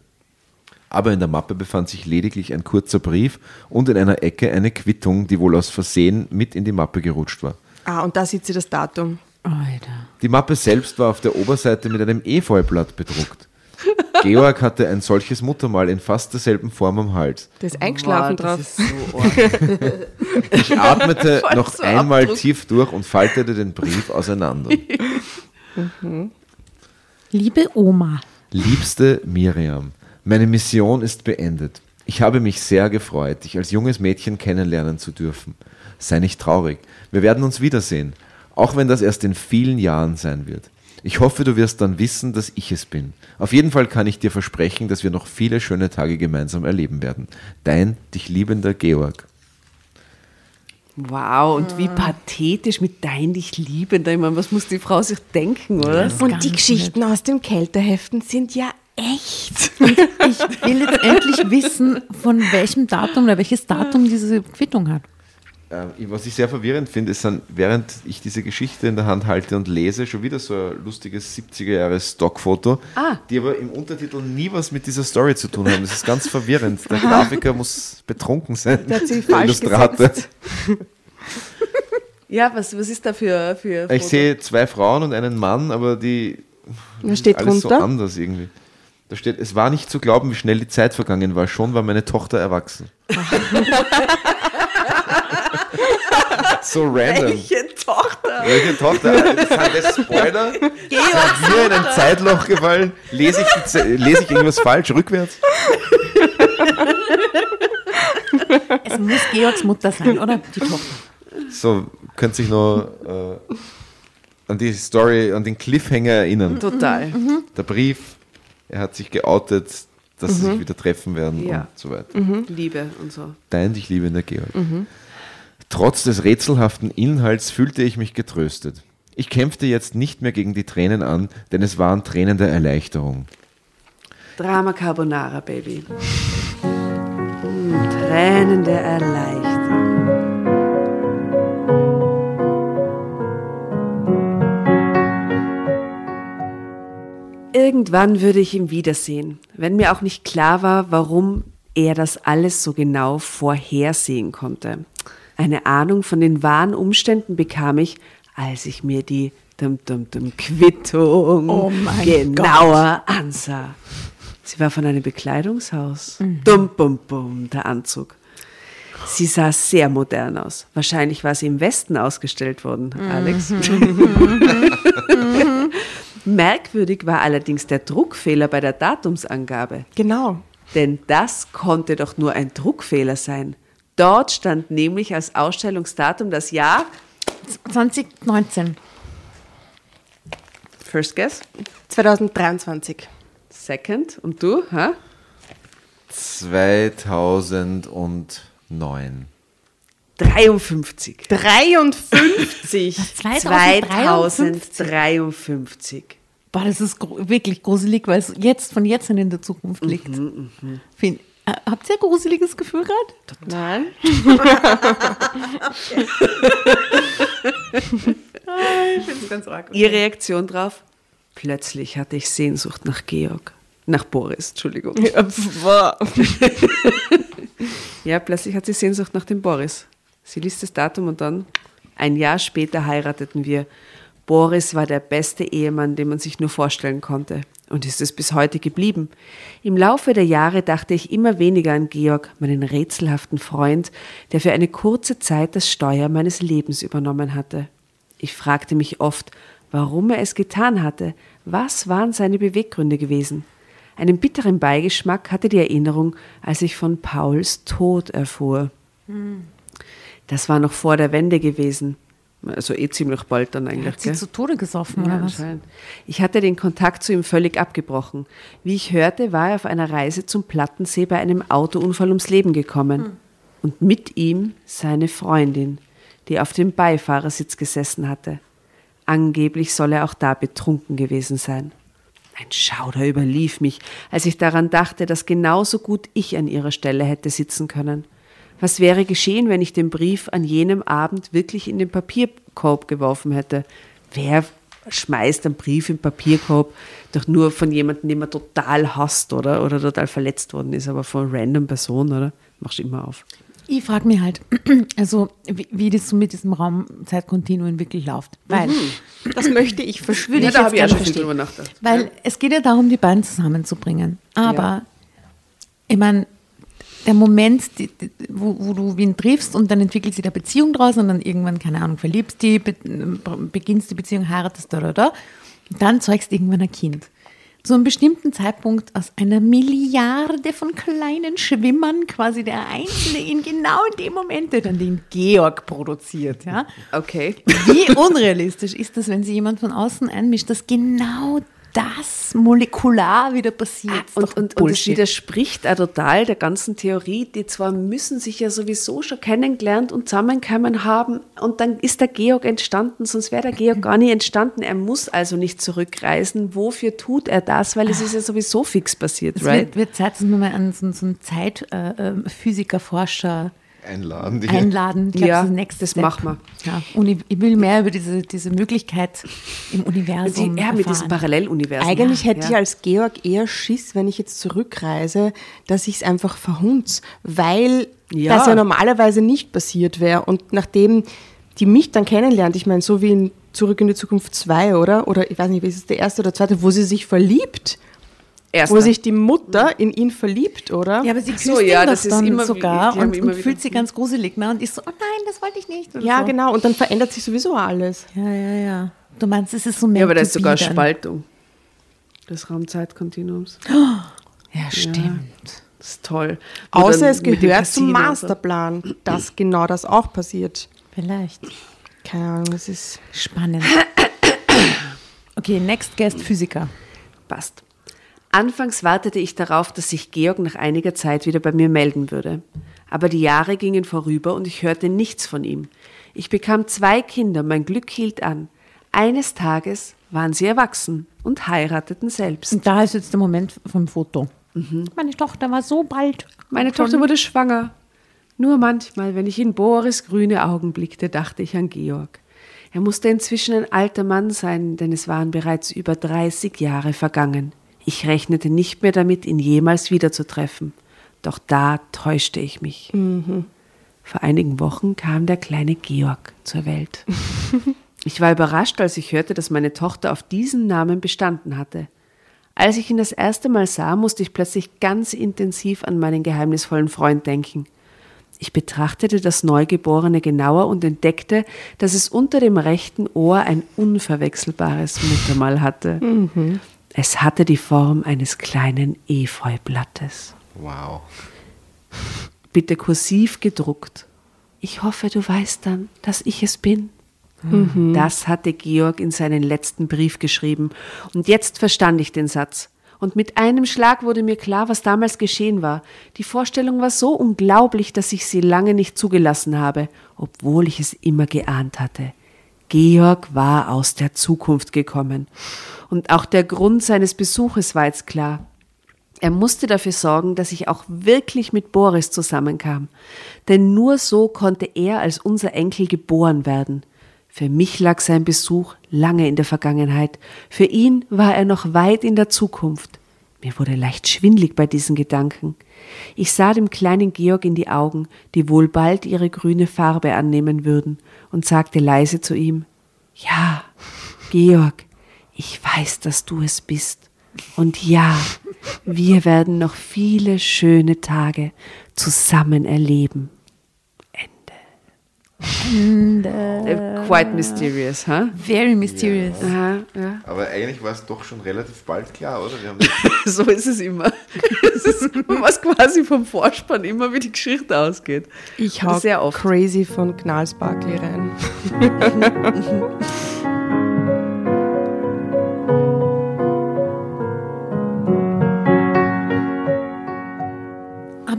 Aber in der Mappe befand sich lediglich ein kurzer Brief und in einer Ecke eine Quittung, die wohl aus Versehen mit in die Mappe gerutscht war. Ah, und da sieht sie das Datum. Alter. Die Mappe selbst war auf der Oberseite mit einem Efeublatt bedruckt. Georg hatte ein solches Muttermal in fast derselben Form am Hals. Der ist eingeschlafen Boah, drauf. das ist so. Ich atmete Voll noch so einmal Abdruck. tief durch und faltete den Brief auseinander. Liebe Oma. Liebste Miriam, meine Mission ist beendet. Ich habe mich sehr gefreut, dich als junges Mädchen kennenlernen zu dürfen. Sei nicht traurig. Wir werden uns wiedersehen, auch wenn das erst in vielen Jahren sein wird. Ich hoffe, du wirst dann wissen, dass ich es bin. Auf jeden Fall kann ich dir versprechen, dass wir noch viele schöne Tage gemeinsam erleben werden. Dein, dich liebender Georg. Wow, und wie pathetisch mit dein dich liebender. Ich meine, was muss die Frau sich denken, oder? Und die Geschichten aus dem Kälteheften sind ja echt. Ich will jetzt endlich wissen, von welchem Datum oder welches Datum diese Quittung hat. Ähm, was ich sehr verwirrend finde, ist dann, während ich diese Geschichte in der Hand halte und lese, schon wieder so ein lustiges 70er-Jahres-Stockfoto, Ah. die aber im Untertitel nie was mit dieser Story zu tun haben. Das ist ganz verwirrend. Der Grafiker muss betrunken sein. Der hat sich falsch gesetzt. Ja, was, was ist da für, für Ich Foto? sehe zwei Frauen und einen Mann, aber die Was steht alles so drunter? anders irgendwie. Da steht, es war nicht zu glauben, wie schnell die Zeit vergangen war. Schon war meine Tochter erwachsen. so random. Welche Tochter? Welche Tochter? Sind das Spoiler? Sind wir in ein Zeitloch gefallen? Lese ich, Ze- lese ich irgendwas falsch rückwärts? Es muss Georgs Mutter sein, oder? Die Tochter. So, könnte sich noch äh, an die Story, an den Cliffhanger erinnern. Total. Der Brief, er hat sich geoutet, dass sie sich wieder treffen werden Ja. und so weiter. Liebe und so. Dein dich liebender Georg. Trotz des rätselhaften Inhalts fühlte ich mich getröstet. Ich kämpfte jetzt nicht mehr gegen die Tränen an, denn es waren Tränen der Erleichterung. Drama Carbonara, Baby. Mm, Tränen der Erleichterung. Irgendwann würde ich ihn wiedersehen, wenn mir auch nicht klar war, warum er das alles so genau vorhersehen konnte. Eine Ahnung von den wahren Umständen bekam ich, als ich mir die dum, dum, dum, Quittung Oh genauer ansah. Sie war von einem Bekleidungshaus. Dum, bum, bum, der Anzug. Sie sah sehr modern aus. Wahrscheinlich war sie im Westen ausgestellt worden, Alex. Merkwürdig war allerdings der Druckfehler bei der Datumsangabe. Genau. Denn das konnte doch nur ein Druckfehler sein. Dort stand nämlich als Ausstellungsdatum das Jahr, 2019. First Guess, 2023. Second und du, ha? 2009. 53. 53. 2053. 2053. Boah, das ist gro wirklich gruselig, weil es jetzt von jetzt an in der Zukunft liegt. Find, äh, habt ihr ein gruseliges Gefühl gerade? Nein. Ihre Reaktion drauf? Plötzlich hatte ich Sehnsucht nach Georg. Nach Boris, Entschuldigung. Ja, plötzlich hat sie Sehnsucht nach dem Boris. Sie liest das Datum und dann, ein Jahr später heirateten wir. Boris war der beste Ehemann, den man sich nur vorstellen konnte. Und ist es bis heute geblieben. Im Laufe der Jahre dachte ich immer weniger an Georg, meinen rätselhaften Freund, der für eine kurze Zeit das Steuer meines Lebens übernommen hatte. Ich fragte mich oft, warum er es getan hatte. Was waren seine Beweggründe gewesen? Einen bitteren Beigeschmack hatte die Erinnerung, als ich von Pauls Tod erfuhr. Das war noch vor der Wende gewesen. Also eh ziemlich bald dann eigentlich. Hat sie gell? zu Tode gesoffen, Ja, oder was? Ich hatte den Kontakt zu ihm völlig abgebrochen. Wie ich hörte, war er auf einer Reise zum Plattensee bei einem Autounfall ums Leben gekommen. Und mit ihm seine Freundin, die auf dem Beifahrersitz gesessen hatte. Angeblich soll er auch da betrunken gewesen sein. Ein Schauder überlief mich, als ich daran dachte, dass genauso gut ich an ihrer Stelle hätte sitzen können. Was wäre geschehen, wenn ich den Brief an jenem Abend wirklich in den Papierkorb geworfen hätte? Wer schmeißt einen Brief im Papierkorb doch nur von jemandem, den man total hasst oder, oder total verletzt worden ist, aber von einer random Person, oder? Machst du immer auf. Ich frage mich halt, also wie, wie das so mit diesem Raumzeitkontinuum wirklich läuft. Weil, Das möchte ich würde ich da habe ich auch schon viel drüber nachgedacht. weil es geht ja darum, die beiden zusammenzubringen. Aber Ja. ich meine, der Moment, die, die, wo, wo du wen triffst und dann entwickelt sich eine Beziehung draus und dann irgendwann, keine Ahnung, verliebst die, be, beginnst die Beziehung, heiratest, da, da, da. Und dann zeugst du irgendwann ein Kind. zu einem bestimmten Zeitpunkt aus einer Milliarde von kleinen Schwimmern quasi der Einzelne in genau dem Moment, der dann den Georg produziert. Ja? Okay. Wie unrealistisch ist das, wenn sich jemand von außen einmischt, dass genau das molekular wieder passiert? Ah, und, und, und das widerspricht auch total der ganzen Theorie. Die zwei müssen sich ja sowieso schon kennengelernt und zusammenkommen haben. Und dann ist der Georg entstanden, sonst wäre der Georg gar nicht entstanden. Er muss also nicht zurückreisen. Wofür tut er das? Weil es ist ja sowieso fix passiert, es right? Wird, wird Zeit, dass wir mal einen so, so einen Zeitphysiker, äh, Forscher einladen. Die einladen. Ich glaub, ja, das, das machen wir. Ja. Und ich, ich, will mehr über diese, diese Möglichkeit im Universum. Die, ja, mit diesem Paralleluniversum. Eigentlich hätte ja. ich als Georg eher Schiss, wenn ich jetzt zurückreise, dass ich es einfach verhunz, weil ja. das ja normalerweise nicht passiert wäre. Und nachdem die mich dann kennenlernt, ich meine, so wie in Zurück in die Zukunft 2, oder? Oder ich weiß nicht, wie ist es der erste oder zweite, wo sie sich verliebt Erster. Wo sich die Mutter in ihn verliebt, oder? Ja, aber sie küsst so, ihn ja, das dann immer sogar und, und fühlt sich ganz gruselig ne? und ist so, oh nein, das wollte ich nicht. ja, so. genau. Und dann verändert sich sowieso alles. Ja, ja, ja. Du meinst, es ist so mehr Ja, aber das ist sogar dann. Spaltung des Raumzeitkontinuums. Oh, ja, stimmt. Ja, das ist toll. Wo Außer es gehört zum Masterplan, so. dass genau das auch passiert. Vielleicht. Keine Ahnung, das ist spannend. Okay, next guest Physiker. Passt. Anfangs wartete ich darauf, dass sich Georg nach einiger Zeit wieder bei mir melden würde. Aber die Jahre gingen vorüber und ich hörte nichts von ihm. Ich bekam zwei Kinder, mein Glück hielt an. Eines Tages waren sie erwachsen und heirateten selbst. Und da ist jetzt der Moment vom Foto. Mhm. Meine Tochter war so bald. Meine Tochter wurde schwanger. Nur manchmal, wenn ich in Boris grüne Augen blickte, dachte ich an Georg. Er musste inzwischen ein alter Mann sein, denn es waren bereits über 30 Jahre vergangen. Ich rechnete nicht mehr damit, ihn jemals wiederzutreffen. Doch da täuschte ich mich. Mhm. Vor einigen Wochen kam der kleine Georg zur Welt. ich war überrascht, als ich hörte, dass meine Tochter auf diesen Namen bestanden hatte. Als ich ihn das erste Mal sah, musste ich plötzlich ganz intensiv an meinen geheimnisvollen Freund denken. Ich betrachtete das Neugeborene genauer und entdeckte, dass es unter dem rechten Ohr ein unverwechselbares Muttermal hatte. Mhm. Es hatte die Form eines kleinen Efeublattes. Wow. Bitte kursiv gedruckt. Ich hoffe, du weißt dann, dass ich es bin. Mhm. Das hatte Georg in seinen letzten Brief geschrieben. Und jetzt verstand ich den Satz. Und mit einem Schlag wurde mir klar, was damals geschehen war. Die Vorstellung war so unglaublich, dass ich sie lange nicht zugelassen habe, obwohl ich es immer geahnt hatte. Georg war aus der Zukunft gekommen. Und auch der Grund seines Besuches war jetzt klar. Er musste dafür sorgen, dass ich auch wirklich mit Boris zusammenkam. Denn nur so konnte er als unser Enkel geboren werden. Für mich lag sein Besuch lange in der Vergangenheit. Für ihn war er noch weit in der Zukunft. Mir wurde leicht schwindlig bei diesen Gedanken. Ich sah dem kleinen Georg in die Augen, die wohl bald ihre grüne Farbe annehmen würden, und sagte leise zu ihm Ja, Georg, ich weiß, dass du es bist. Und ja, wir werden noch viele schöne Tage zusammen erleben. Ende. Ende. Quite mysterious, huh? Very mysterious. Ja. Aha, ja. Aber eigentlich war es doch schon relativ bald klar, oder? so ist es immer. es ist was quasi vom Vorspann immer, wie die Geschichte ausgeht. Ich hau sehr oft. crazy von Knallsparkly rein.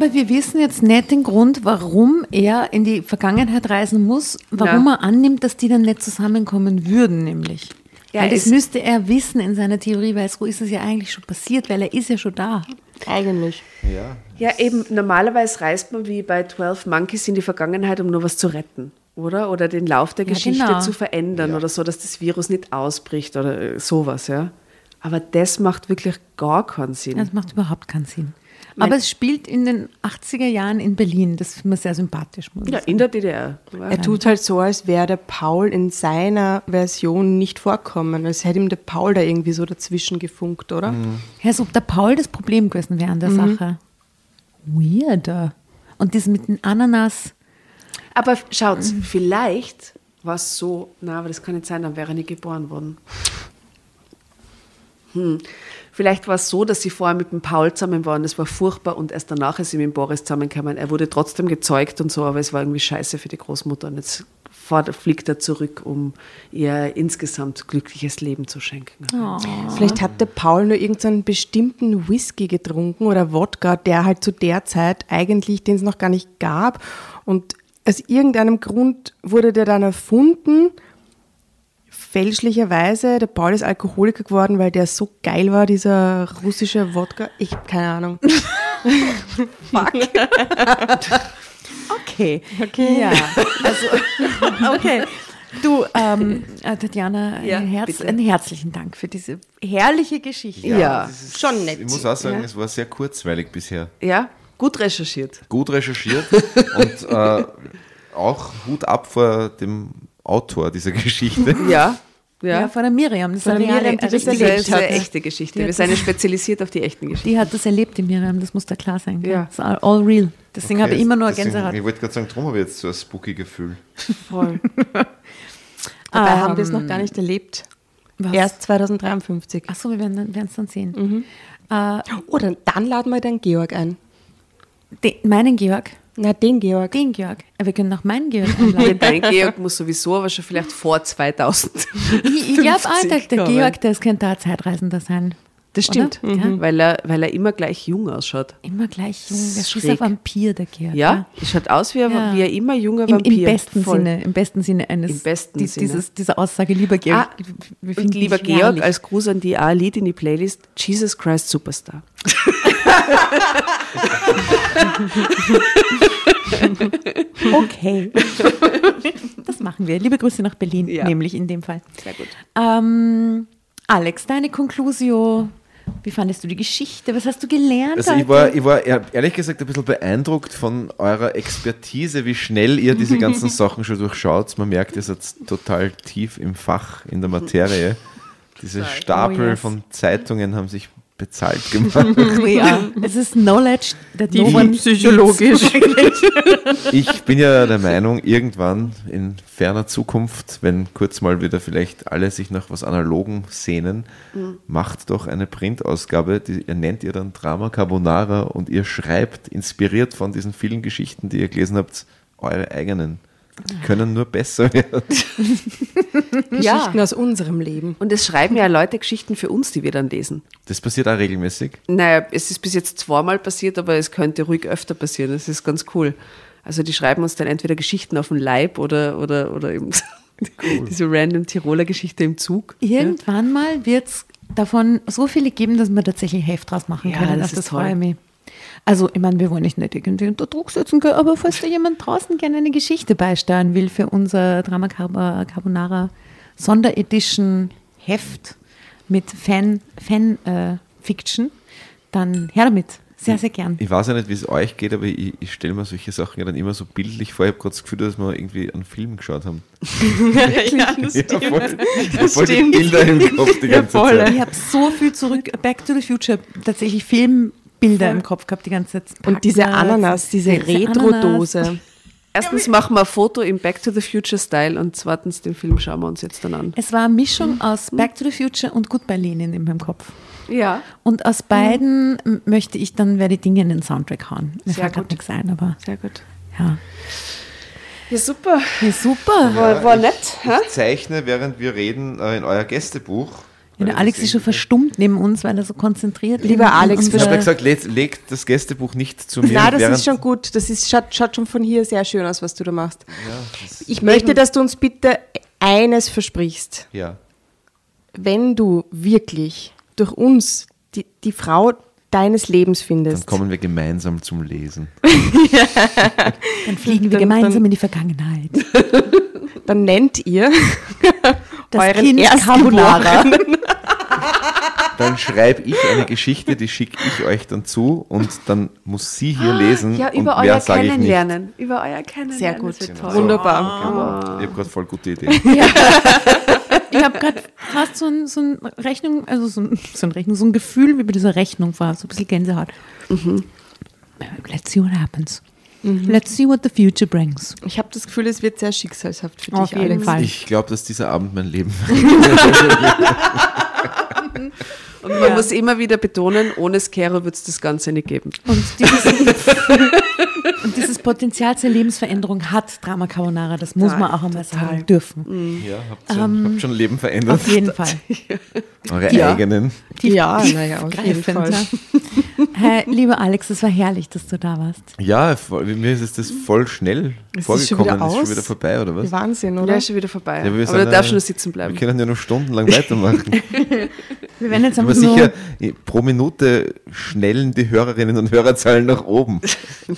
Aber wir wissen jetzt nicht den Grund, warum er in die Vergangenheit reisen muss, warum ja. er annimmt, dass die dann nicht zusammenkommen würden, nämlich. Ja, weil das müsste er wissen in seiner Theorie, weil so ist es ja eigentlich schon passiert, weil er ist ja schon da. Eigentlich. Ja. Ja, eben, normalerweise reist man wie bei 12 Monkeys in die Vergangenheit, um nur was zu retten, oder? Oder den Lauf der ja, Geschichte genau. zu verändern ja. oder so, dass das Virus nicht ausbricht oder äh, sowas, ja. Aber das macht wirklich gar keinen Sinn. Das macht überhaupt keinen Sinn. Aber es spielt in den 80er Jahren in Berlin. Das ist mir sehr sympathisch. ja, sagen. in der DDR. Er tut halt so, als wäre der Paul in seiner Version nicht vorkommen. Als hätte ihm der Paul da irgendwie so dazwischen gefunkt, oder? Mhm. Ja, als ob der Paul das Problem gewesen wäre an der mhm. Sache. Weirder. Und das mit dem Ananas. Aber schaut, mhm. vielleicht war es so, na, aber das kann nicht sein, dann wäre er nicht geboren worden. Hm. Vielleicht war es so, dass sie vorher mit dem Paul zusammen waren, das war furchtbar und erst danach ist sie mit dem Boris zusammengekommen. Er wurde trotzdem gezeugt und so, aber es war irgendwie scheiße für die Großmutter und jetzt fliegt er zurück, um ihr insgesamt glückliches Leben zu schenken. Oh. Vielleicht hat der Paul nur irgendeinen bestimmten Whisky getrunken oder Wodka, der halt zu der Zeit eigentlich, den es noch gar nicht gab und aus irgendeinem Grund wurde der dann erfunden fälschlicherweise, der Paul ist Alkoholiker geworden, weil der so geil war, dieser russische Wodka. Ich habe keine Ahnung. Fuck. okay. Okay. Ja. Also, okay. Du, ähm, äh, Tatjana, ja, ein Herz, einen herzlichen Dank für diese herrliche Geschichte. Ja, ja. Ist, schon nett. Ich muss auch sagen, ja. es war sehr kurzweilig bisher. Ja, gut recherchiert. Gut recherchiert und äh, auch Hut ab vor dem Autor dieser Geschichte. Ja. Ja. ja, von der Miriam. Das von der Miriam, die das erlebt hat. eine echte Geschichte. Wir sind spezialisiert auf die echten Geschichten. Die hat das erlebt, die Miriam, das muss da klar sein. Ja. Das ist all real. Deswegen okay, habe ich immer nur deswegen, Gänsehaut. Ich wollte gerade sagen, darum habe ich jetzt so ein spooky Gefühl. Voll. Dabei um, haben wir es noch gar nicht erlebt. Was? Erst 2053. Achso, wir werden es dann sehen. Mhm. Uh, oh, dann, dann laden wir den Georg ein. Den, meinen Georg? Na, den Georg. Den Georg. Wir können auch meinen Georg einladen. Dein Georg muss sowieso, aber schon vielleicht vor 2000. Ich, ich glaube auch, der, der Georg, das könnte auch Zeitreisender sein. Das stimmt, mhm. weil, er, weil er immer gleich jung ausschaut. Immer gleich jung. Das ist ein Vampir, der Georg. Ja, er schaut aus wie, ein, ja. wie ein immer junger Vampir. Im, im besten Voll. Sinne, im besten Sinne eines. Im besten die, Sinne. Dieses, diese Aussage, lieber Georg. Ah, und lieber Georg, herrlich. als Gruß an die A-Lied in die Playlist, Jesus Christ Superstar. okay. Das machen wir. Liebe Grüße nach Berlin, ja. nämlich in dem Fall. Sehr gut. Ähm, Alex, deine Conclusio. Wie fandest du die Geschichte? Was hast du gelernt? Also ich war, ich war ehrlich gesagt ein bisschen beeindruckt von eurer Expertise, wie schnell ihr diese ganzen Sachen schon durchschaut. Man merkt, ihr seid total tief im Fach, in der Materie. Diese Stapel oh, yes. von Zeitungen haben sich bezahlt gemacht. ja, es ist Knowledge that no one psychologisch. ich bin ja der Meinung, irgendwann in ferner Zukunft, wenn kurz mal wieder vielleicht alle sich nach was Analogen sehnen, mhm. macht doch eine Printausgabe, die ihr nennt ihr dann Drama Carbonara und ihr schreibt, inspiriert von diesen vielen Geschichten, die ihr gelesen habt, eure eigenen können nur besser werden. Geschichten ja. aus unserem Leben. Und es schreiben ja Leute Geschichten für uns, die wir dann lesen. Das passiert auch regelmäßig? Naja, es ist bis jetzt zweimal passiert, aber es könnte ruhig öfter passieren. Das ist ganz cool. Also die schreiben uns dann entweder Geschichten auf den Leib oder, oder, oder eben cool. diese random Tiroler Geschichte im Zug. Irgendwann ja. mal wird es davon so viele geben, dass wir tatsächlich Heft draus machen ja, können. Das, das freue ich mich. Also, ich meine, wir wollen nicht irgendwie unter Druck setzen können, aber falls da jemand draußen gerne eine Geschichte beisteuern will für unser Drama Carbonara Sonderedition Heft mit Fan, Fan äh, Fiction, dann her damit. Sehr, sehr gern. Ich weiß ja nicht, wie es euch geht, aber ich, ich stelle mir solche Sachen ja dann immer so bildlich vor. Ich habe gerade das Gefühl, dass wir irgendwie einen Film geschaut haben. ja, das stimmt. Ja, voll, das voll stimmt. Bilder im Kopf die ganze ja, Zeit. Ich habe so viel zurück, Back to the Future, tatsächlich Film Bilder im Kopf gehabt die ganze Zeit. Und diese Ananas, diese Retro-Dose. Erstens machen wir ein Foto im Back to the Future Style und zweitens den Film schauen wir uns jetzt dann an. Es war eine Mischung aus Back to the Future und Goodbye Lenin in meinem Kopf. Ja. Und aus beiden mhm. möchte ich dann werde die Dinge in den Soundtrack hauen. Mir Sehr fällt nichts ein, aber sehr gut. Ja. Ja, super. Ja, super. Ja, war, war nett. Ich, ich zeichne, während wir reden, äh, in euer Gästebuch ja, der Alex ist schon verstummt neben uns, weil er so konzentriert Lieber Alex, ich habe gesagt, legt leg das Gästebuch nicht zu mir. Nein, das ist schon gut. Das ist, schaut, schaut, schon von hier sehr schön aus, was du da machst. Ja, ich möchte, dass du uns bitte eines versprichst. Ja. Wenn du wirklich durch uns die, die Frau deines Lebens findest. Dann kommen wir gemeinsam zum Lesen. dann fliegen wir dann, gemeinsam dann, in die Vergangenheit. Dann nennt ihr das euren kind Carbonara. Dann schreibe ich eine Geschichte, die schicke ich euch dann zu und dann muss sie hier lesen. Ja, über und euer Kennenlernen. Über euer Kennenlernen. Sehr gut. Genau. Wunderbar. Oh. Ich habe gerade voll gute Idee. Ja. Ich habe gerade fast so ein, so ein Rechnung, also so ein, so ein Rechnung, so ein Gefühl wie bei dieser Rechnung war, so ein bisschen Gänsehaut. Mhm. Let's see what happens. Mhm. Let's see what the future brings. Ich habe das Gefühl, es wird sehr schicksalshaft für Auf dich, jeden Alex. Fall. Ich glaube, dass dieser Abend mein Leben Und man ja. muss immer wieder betonen, ohne Skero wird es das Ganze nicht geben. Und dieses, und dieses Potenzial zur Lebensveränderung hat Drama Carbonara, das muss man auch einmal sagen dürfen. Mhm. Ja, habt ihr ähm, habt schon Leben verändert. Auf jeden Fall. Eure ja. eigenen. Die, ja, naja, auf jeden Fall. Hey, lieber Alex, es war herrlich, dass du da warst. Ja, mir ist das voll schnell es vorgekommen. Ist schon, ist schon wieder vorbei, oder was? Wahnsinn, oder? Ja, ist schon wieder vorbei. Ja, aber, du darfst schon sitzen bleiben. Wir können ja noch stundenlang weitermachen. wir werden jetzt aber sicher pro Minute schnellen die Hörerinnen und Hörerzahlen nach oben.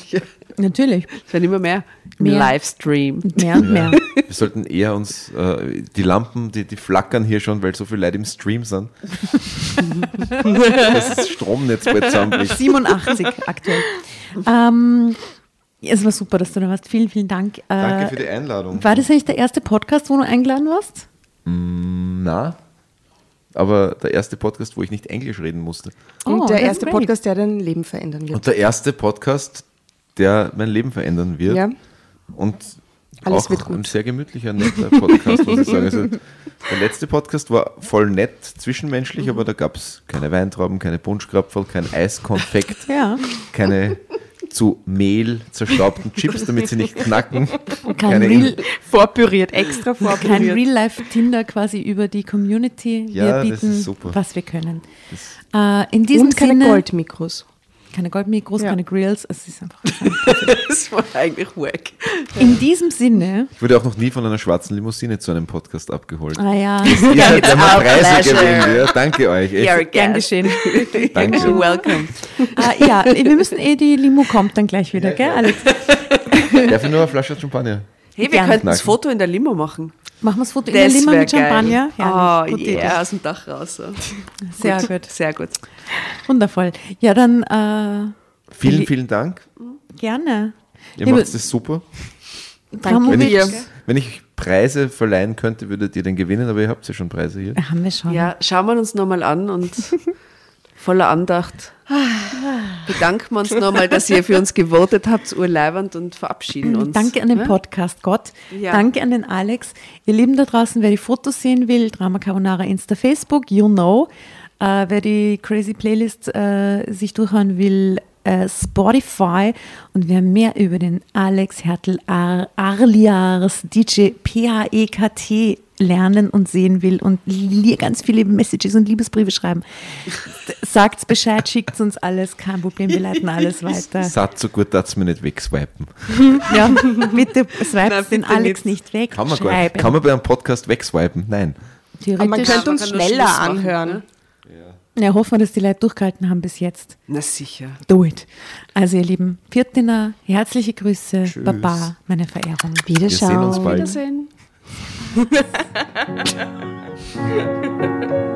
ja. Natürlich. Es werden immer mehr. mehr. Livestream. Mehr und mehr. Wir sollten eher uns, äh, die Lampen, die, die flackern hier schon, weil so viele Leute im Stream sind. das Stromnetz bald zusammenbricht. 87 aktuell. Ähm, es war super, dass du da warst. Vielen, vielen Dank. Danke äh, für die Einladung. War das eigentlich der erste Podcast, wo du eingeladen warst? Mm, na, aber der erste Podcast, wo ich nicht Englisch reden musste. Und oh, der erste Podcast, der dein Leben verändern wird. Und der erste Podcast, der mein Leben verändern wird. Ja. Und Alles auch ein sehr gemütlicher, netter Podcast, muss ich sagen. Also, der letzte Podcast war voll nett, zwischenmenschlich, mhm. aber da gab es keine Weintrauben, keine Punschkrapferl, kein Eiskonfekt, ja. keine zu Mehl zerstaubten Chips, damit sie nicht knacken. Kein Real, vorpüriert, extra vorpüriert. Kein Real-Life-Tinder quasi über die Community. Ja, wir bieten, was wir können. Äh, in diesem Und keine Sinne, Goldmikros. Keine Goldmikros, ja. keine Grills. Es ist einfach. das war eigentlich wack. In diesem Sinne. Ich wurde auch noch nie von einer schwarzen Limousine zu einem Podcast abgeholt. Ah ja. Ihr habt einmal Preise gewinnt. Ja, danke euch. Ja, gern geschehen. danke. You're welcome. Uh, ja, wir müssen eh, die Limo kommt dann gleich wieder, ja, gell, Alex? Darf ich nur eine Flasche Champagner? Hey, wir könnten das Foto in der Limo machen. Machen wir das Foto das in der Limo mit Champagner? Ja, oh, yeah, aus dem Dach raus. So. Sehr gut. gut. Sehr gut. Wundervoll. Ja, dann. Äh, vielen, vielen Dank. Gerne. Ihr macht es super. Danke. Wenn ich, wenn ich Preise verleihen könnte, würdet ihr den gewinnen, aber ihr habt ja schon Preise hier. Haben wir schon. Ja, schauen wir uns nochmal an und voller Andacht bedanken wir uns nochmal, dass ihr für uns gewotet habt, urleibend und verabschieden uns. Danke an den Podcast Gott. Ja. Danke an den Alex. Ihr Lieben da draußen, wer die Fotos sehen will, Drama Carbonara Insta Facebook, you know. Äh, wer die Crazy Playlist äh, sich durchhören will, äh, Spotify. Und wer mehr über den Alex Hertel Ar Arliars DJ PHEKT lernen und sehen will und ganz viele Messages und Liebesbriefe schreiben, sagt Bescheid, schickt uns alles, kein Problem, wir leiten alles weiter. Sagt so gut, dass wir nicht wegswipen. ja, bitte swipe den Alex nicht, weg. Kann man, gar, kann man bei einem Podcast wegswipen? Nein. Aber man könnte uns schneller anhören. Ne? Ja, hoffen wir, dass die Leute durchgehalten haben bis jetzt. Na sicher. Do it. Also ihr Lieben, Viertiner, herzliche Grüße, Tschüss. Baba, meine Verehrung. Wiederschauen. Wir sehen uns bald. Wiedersehen.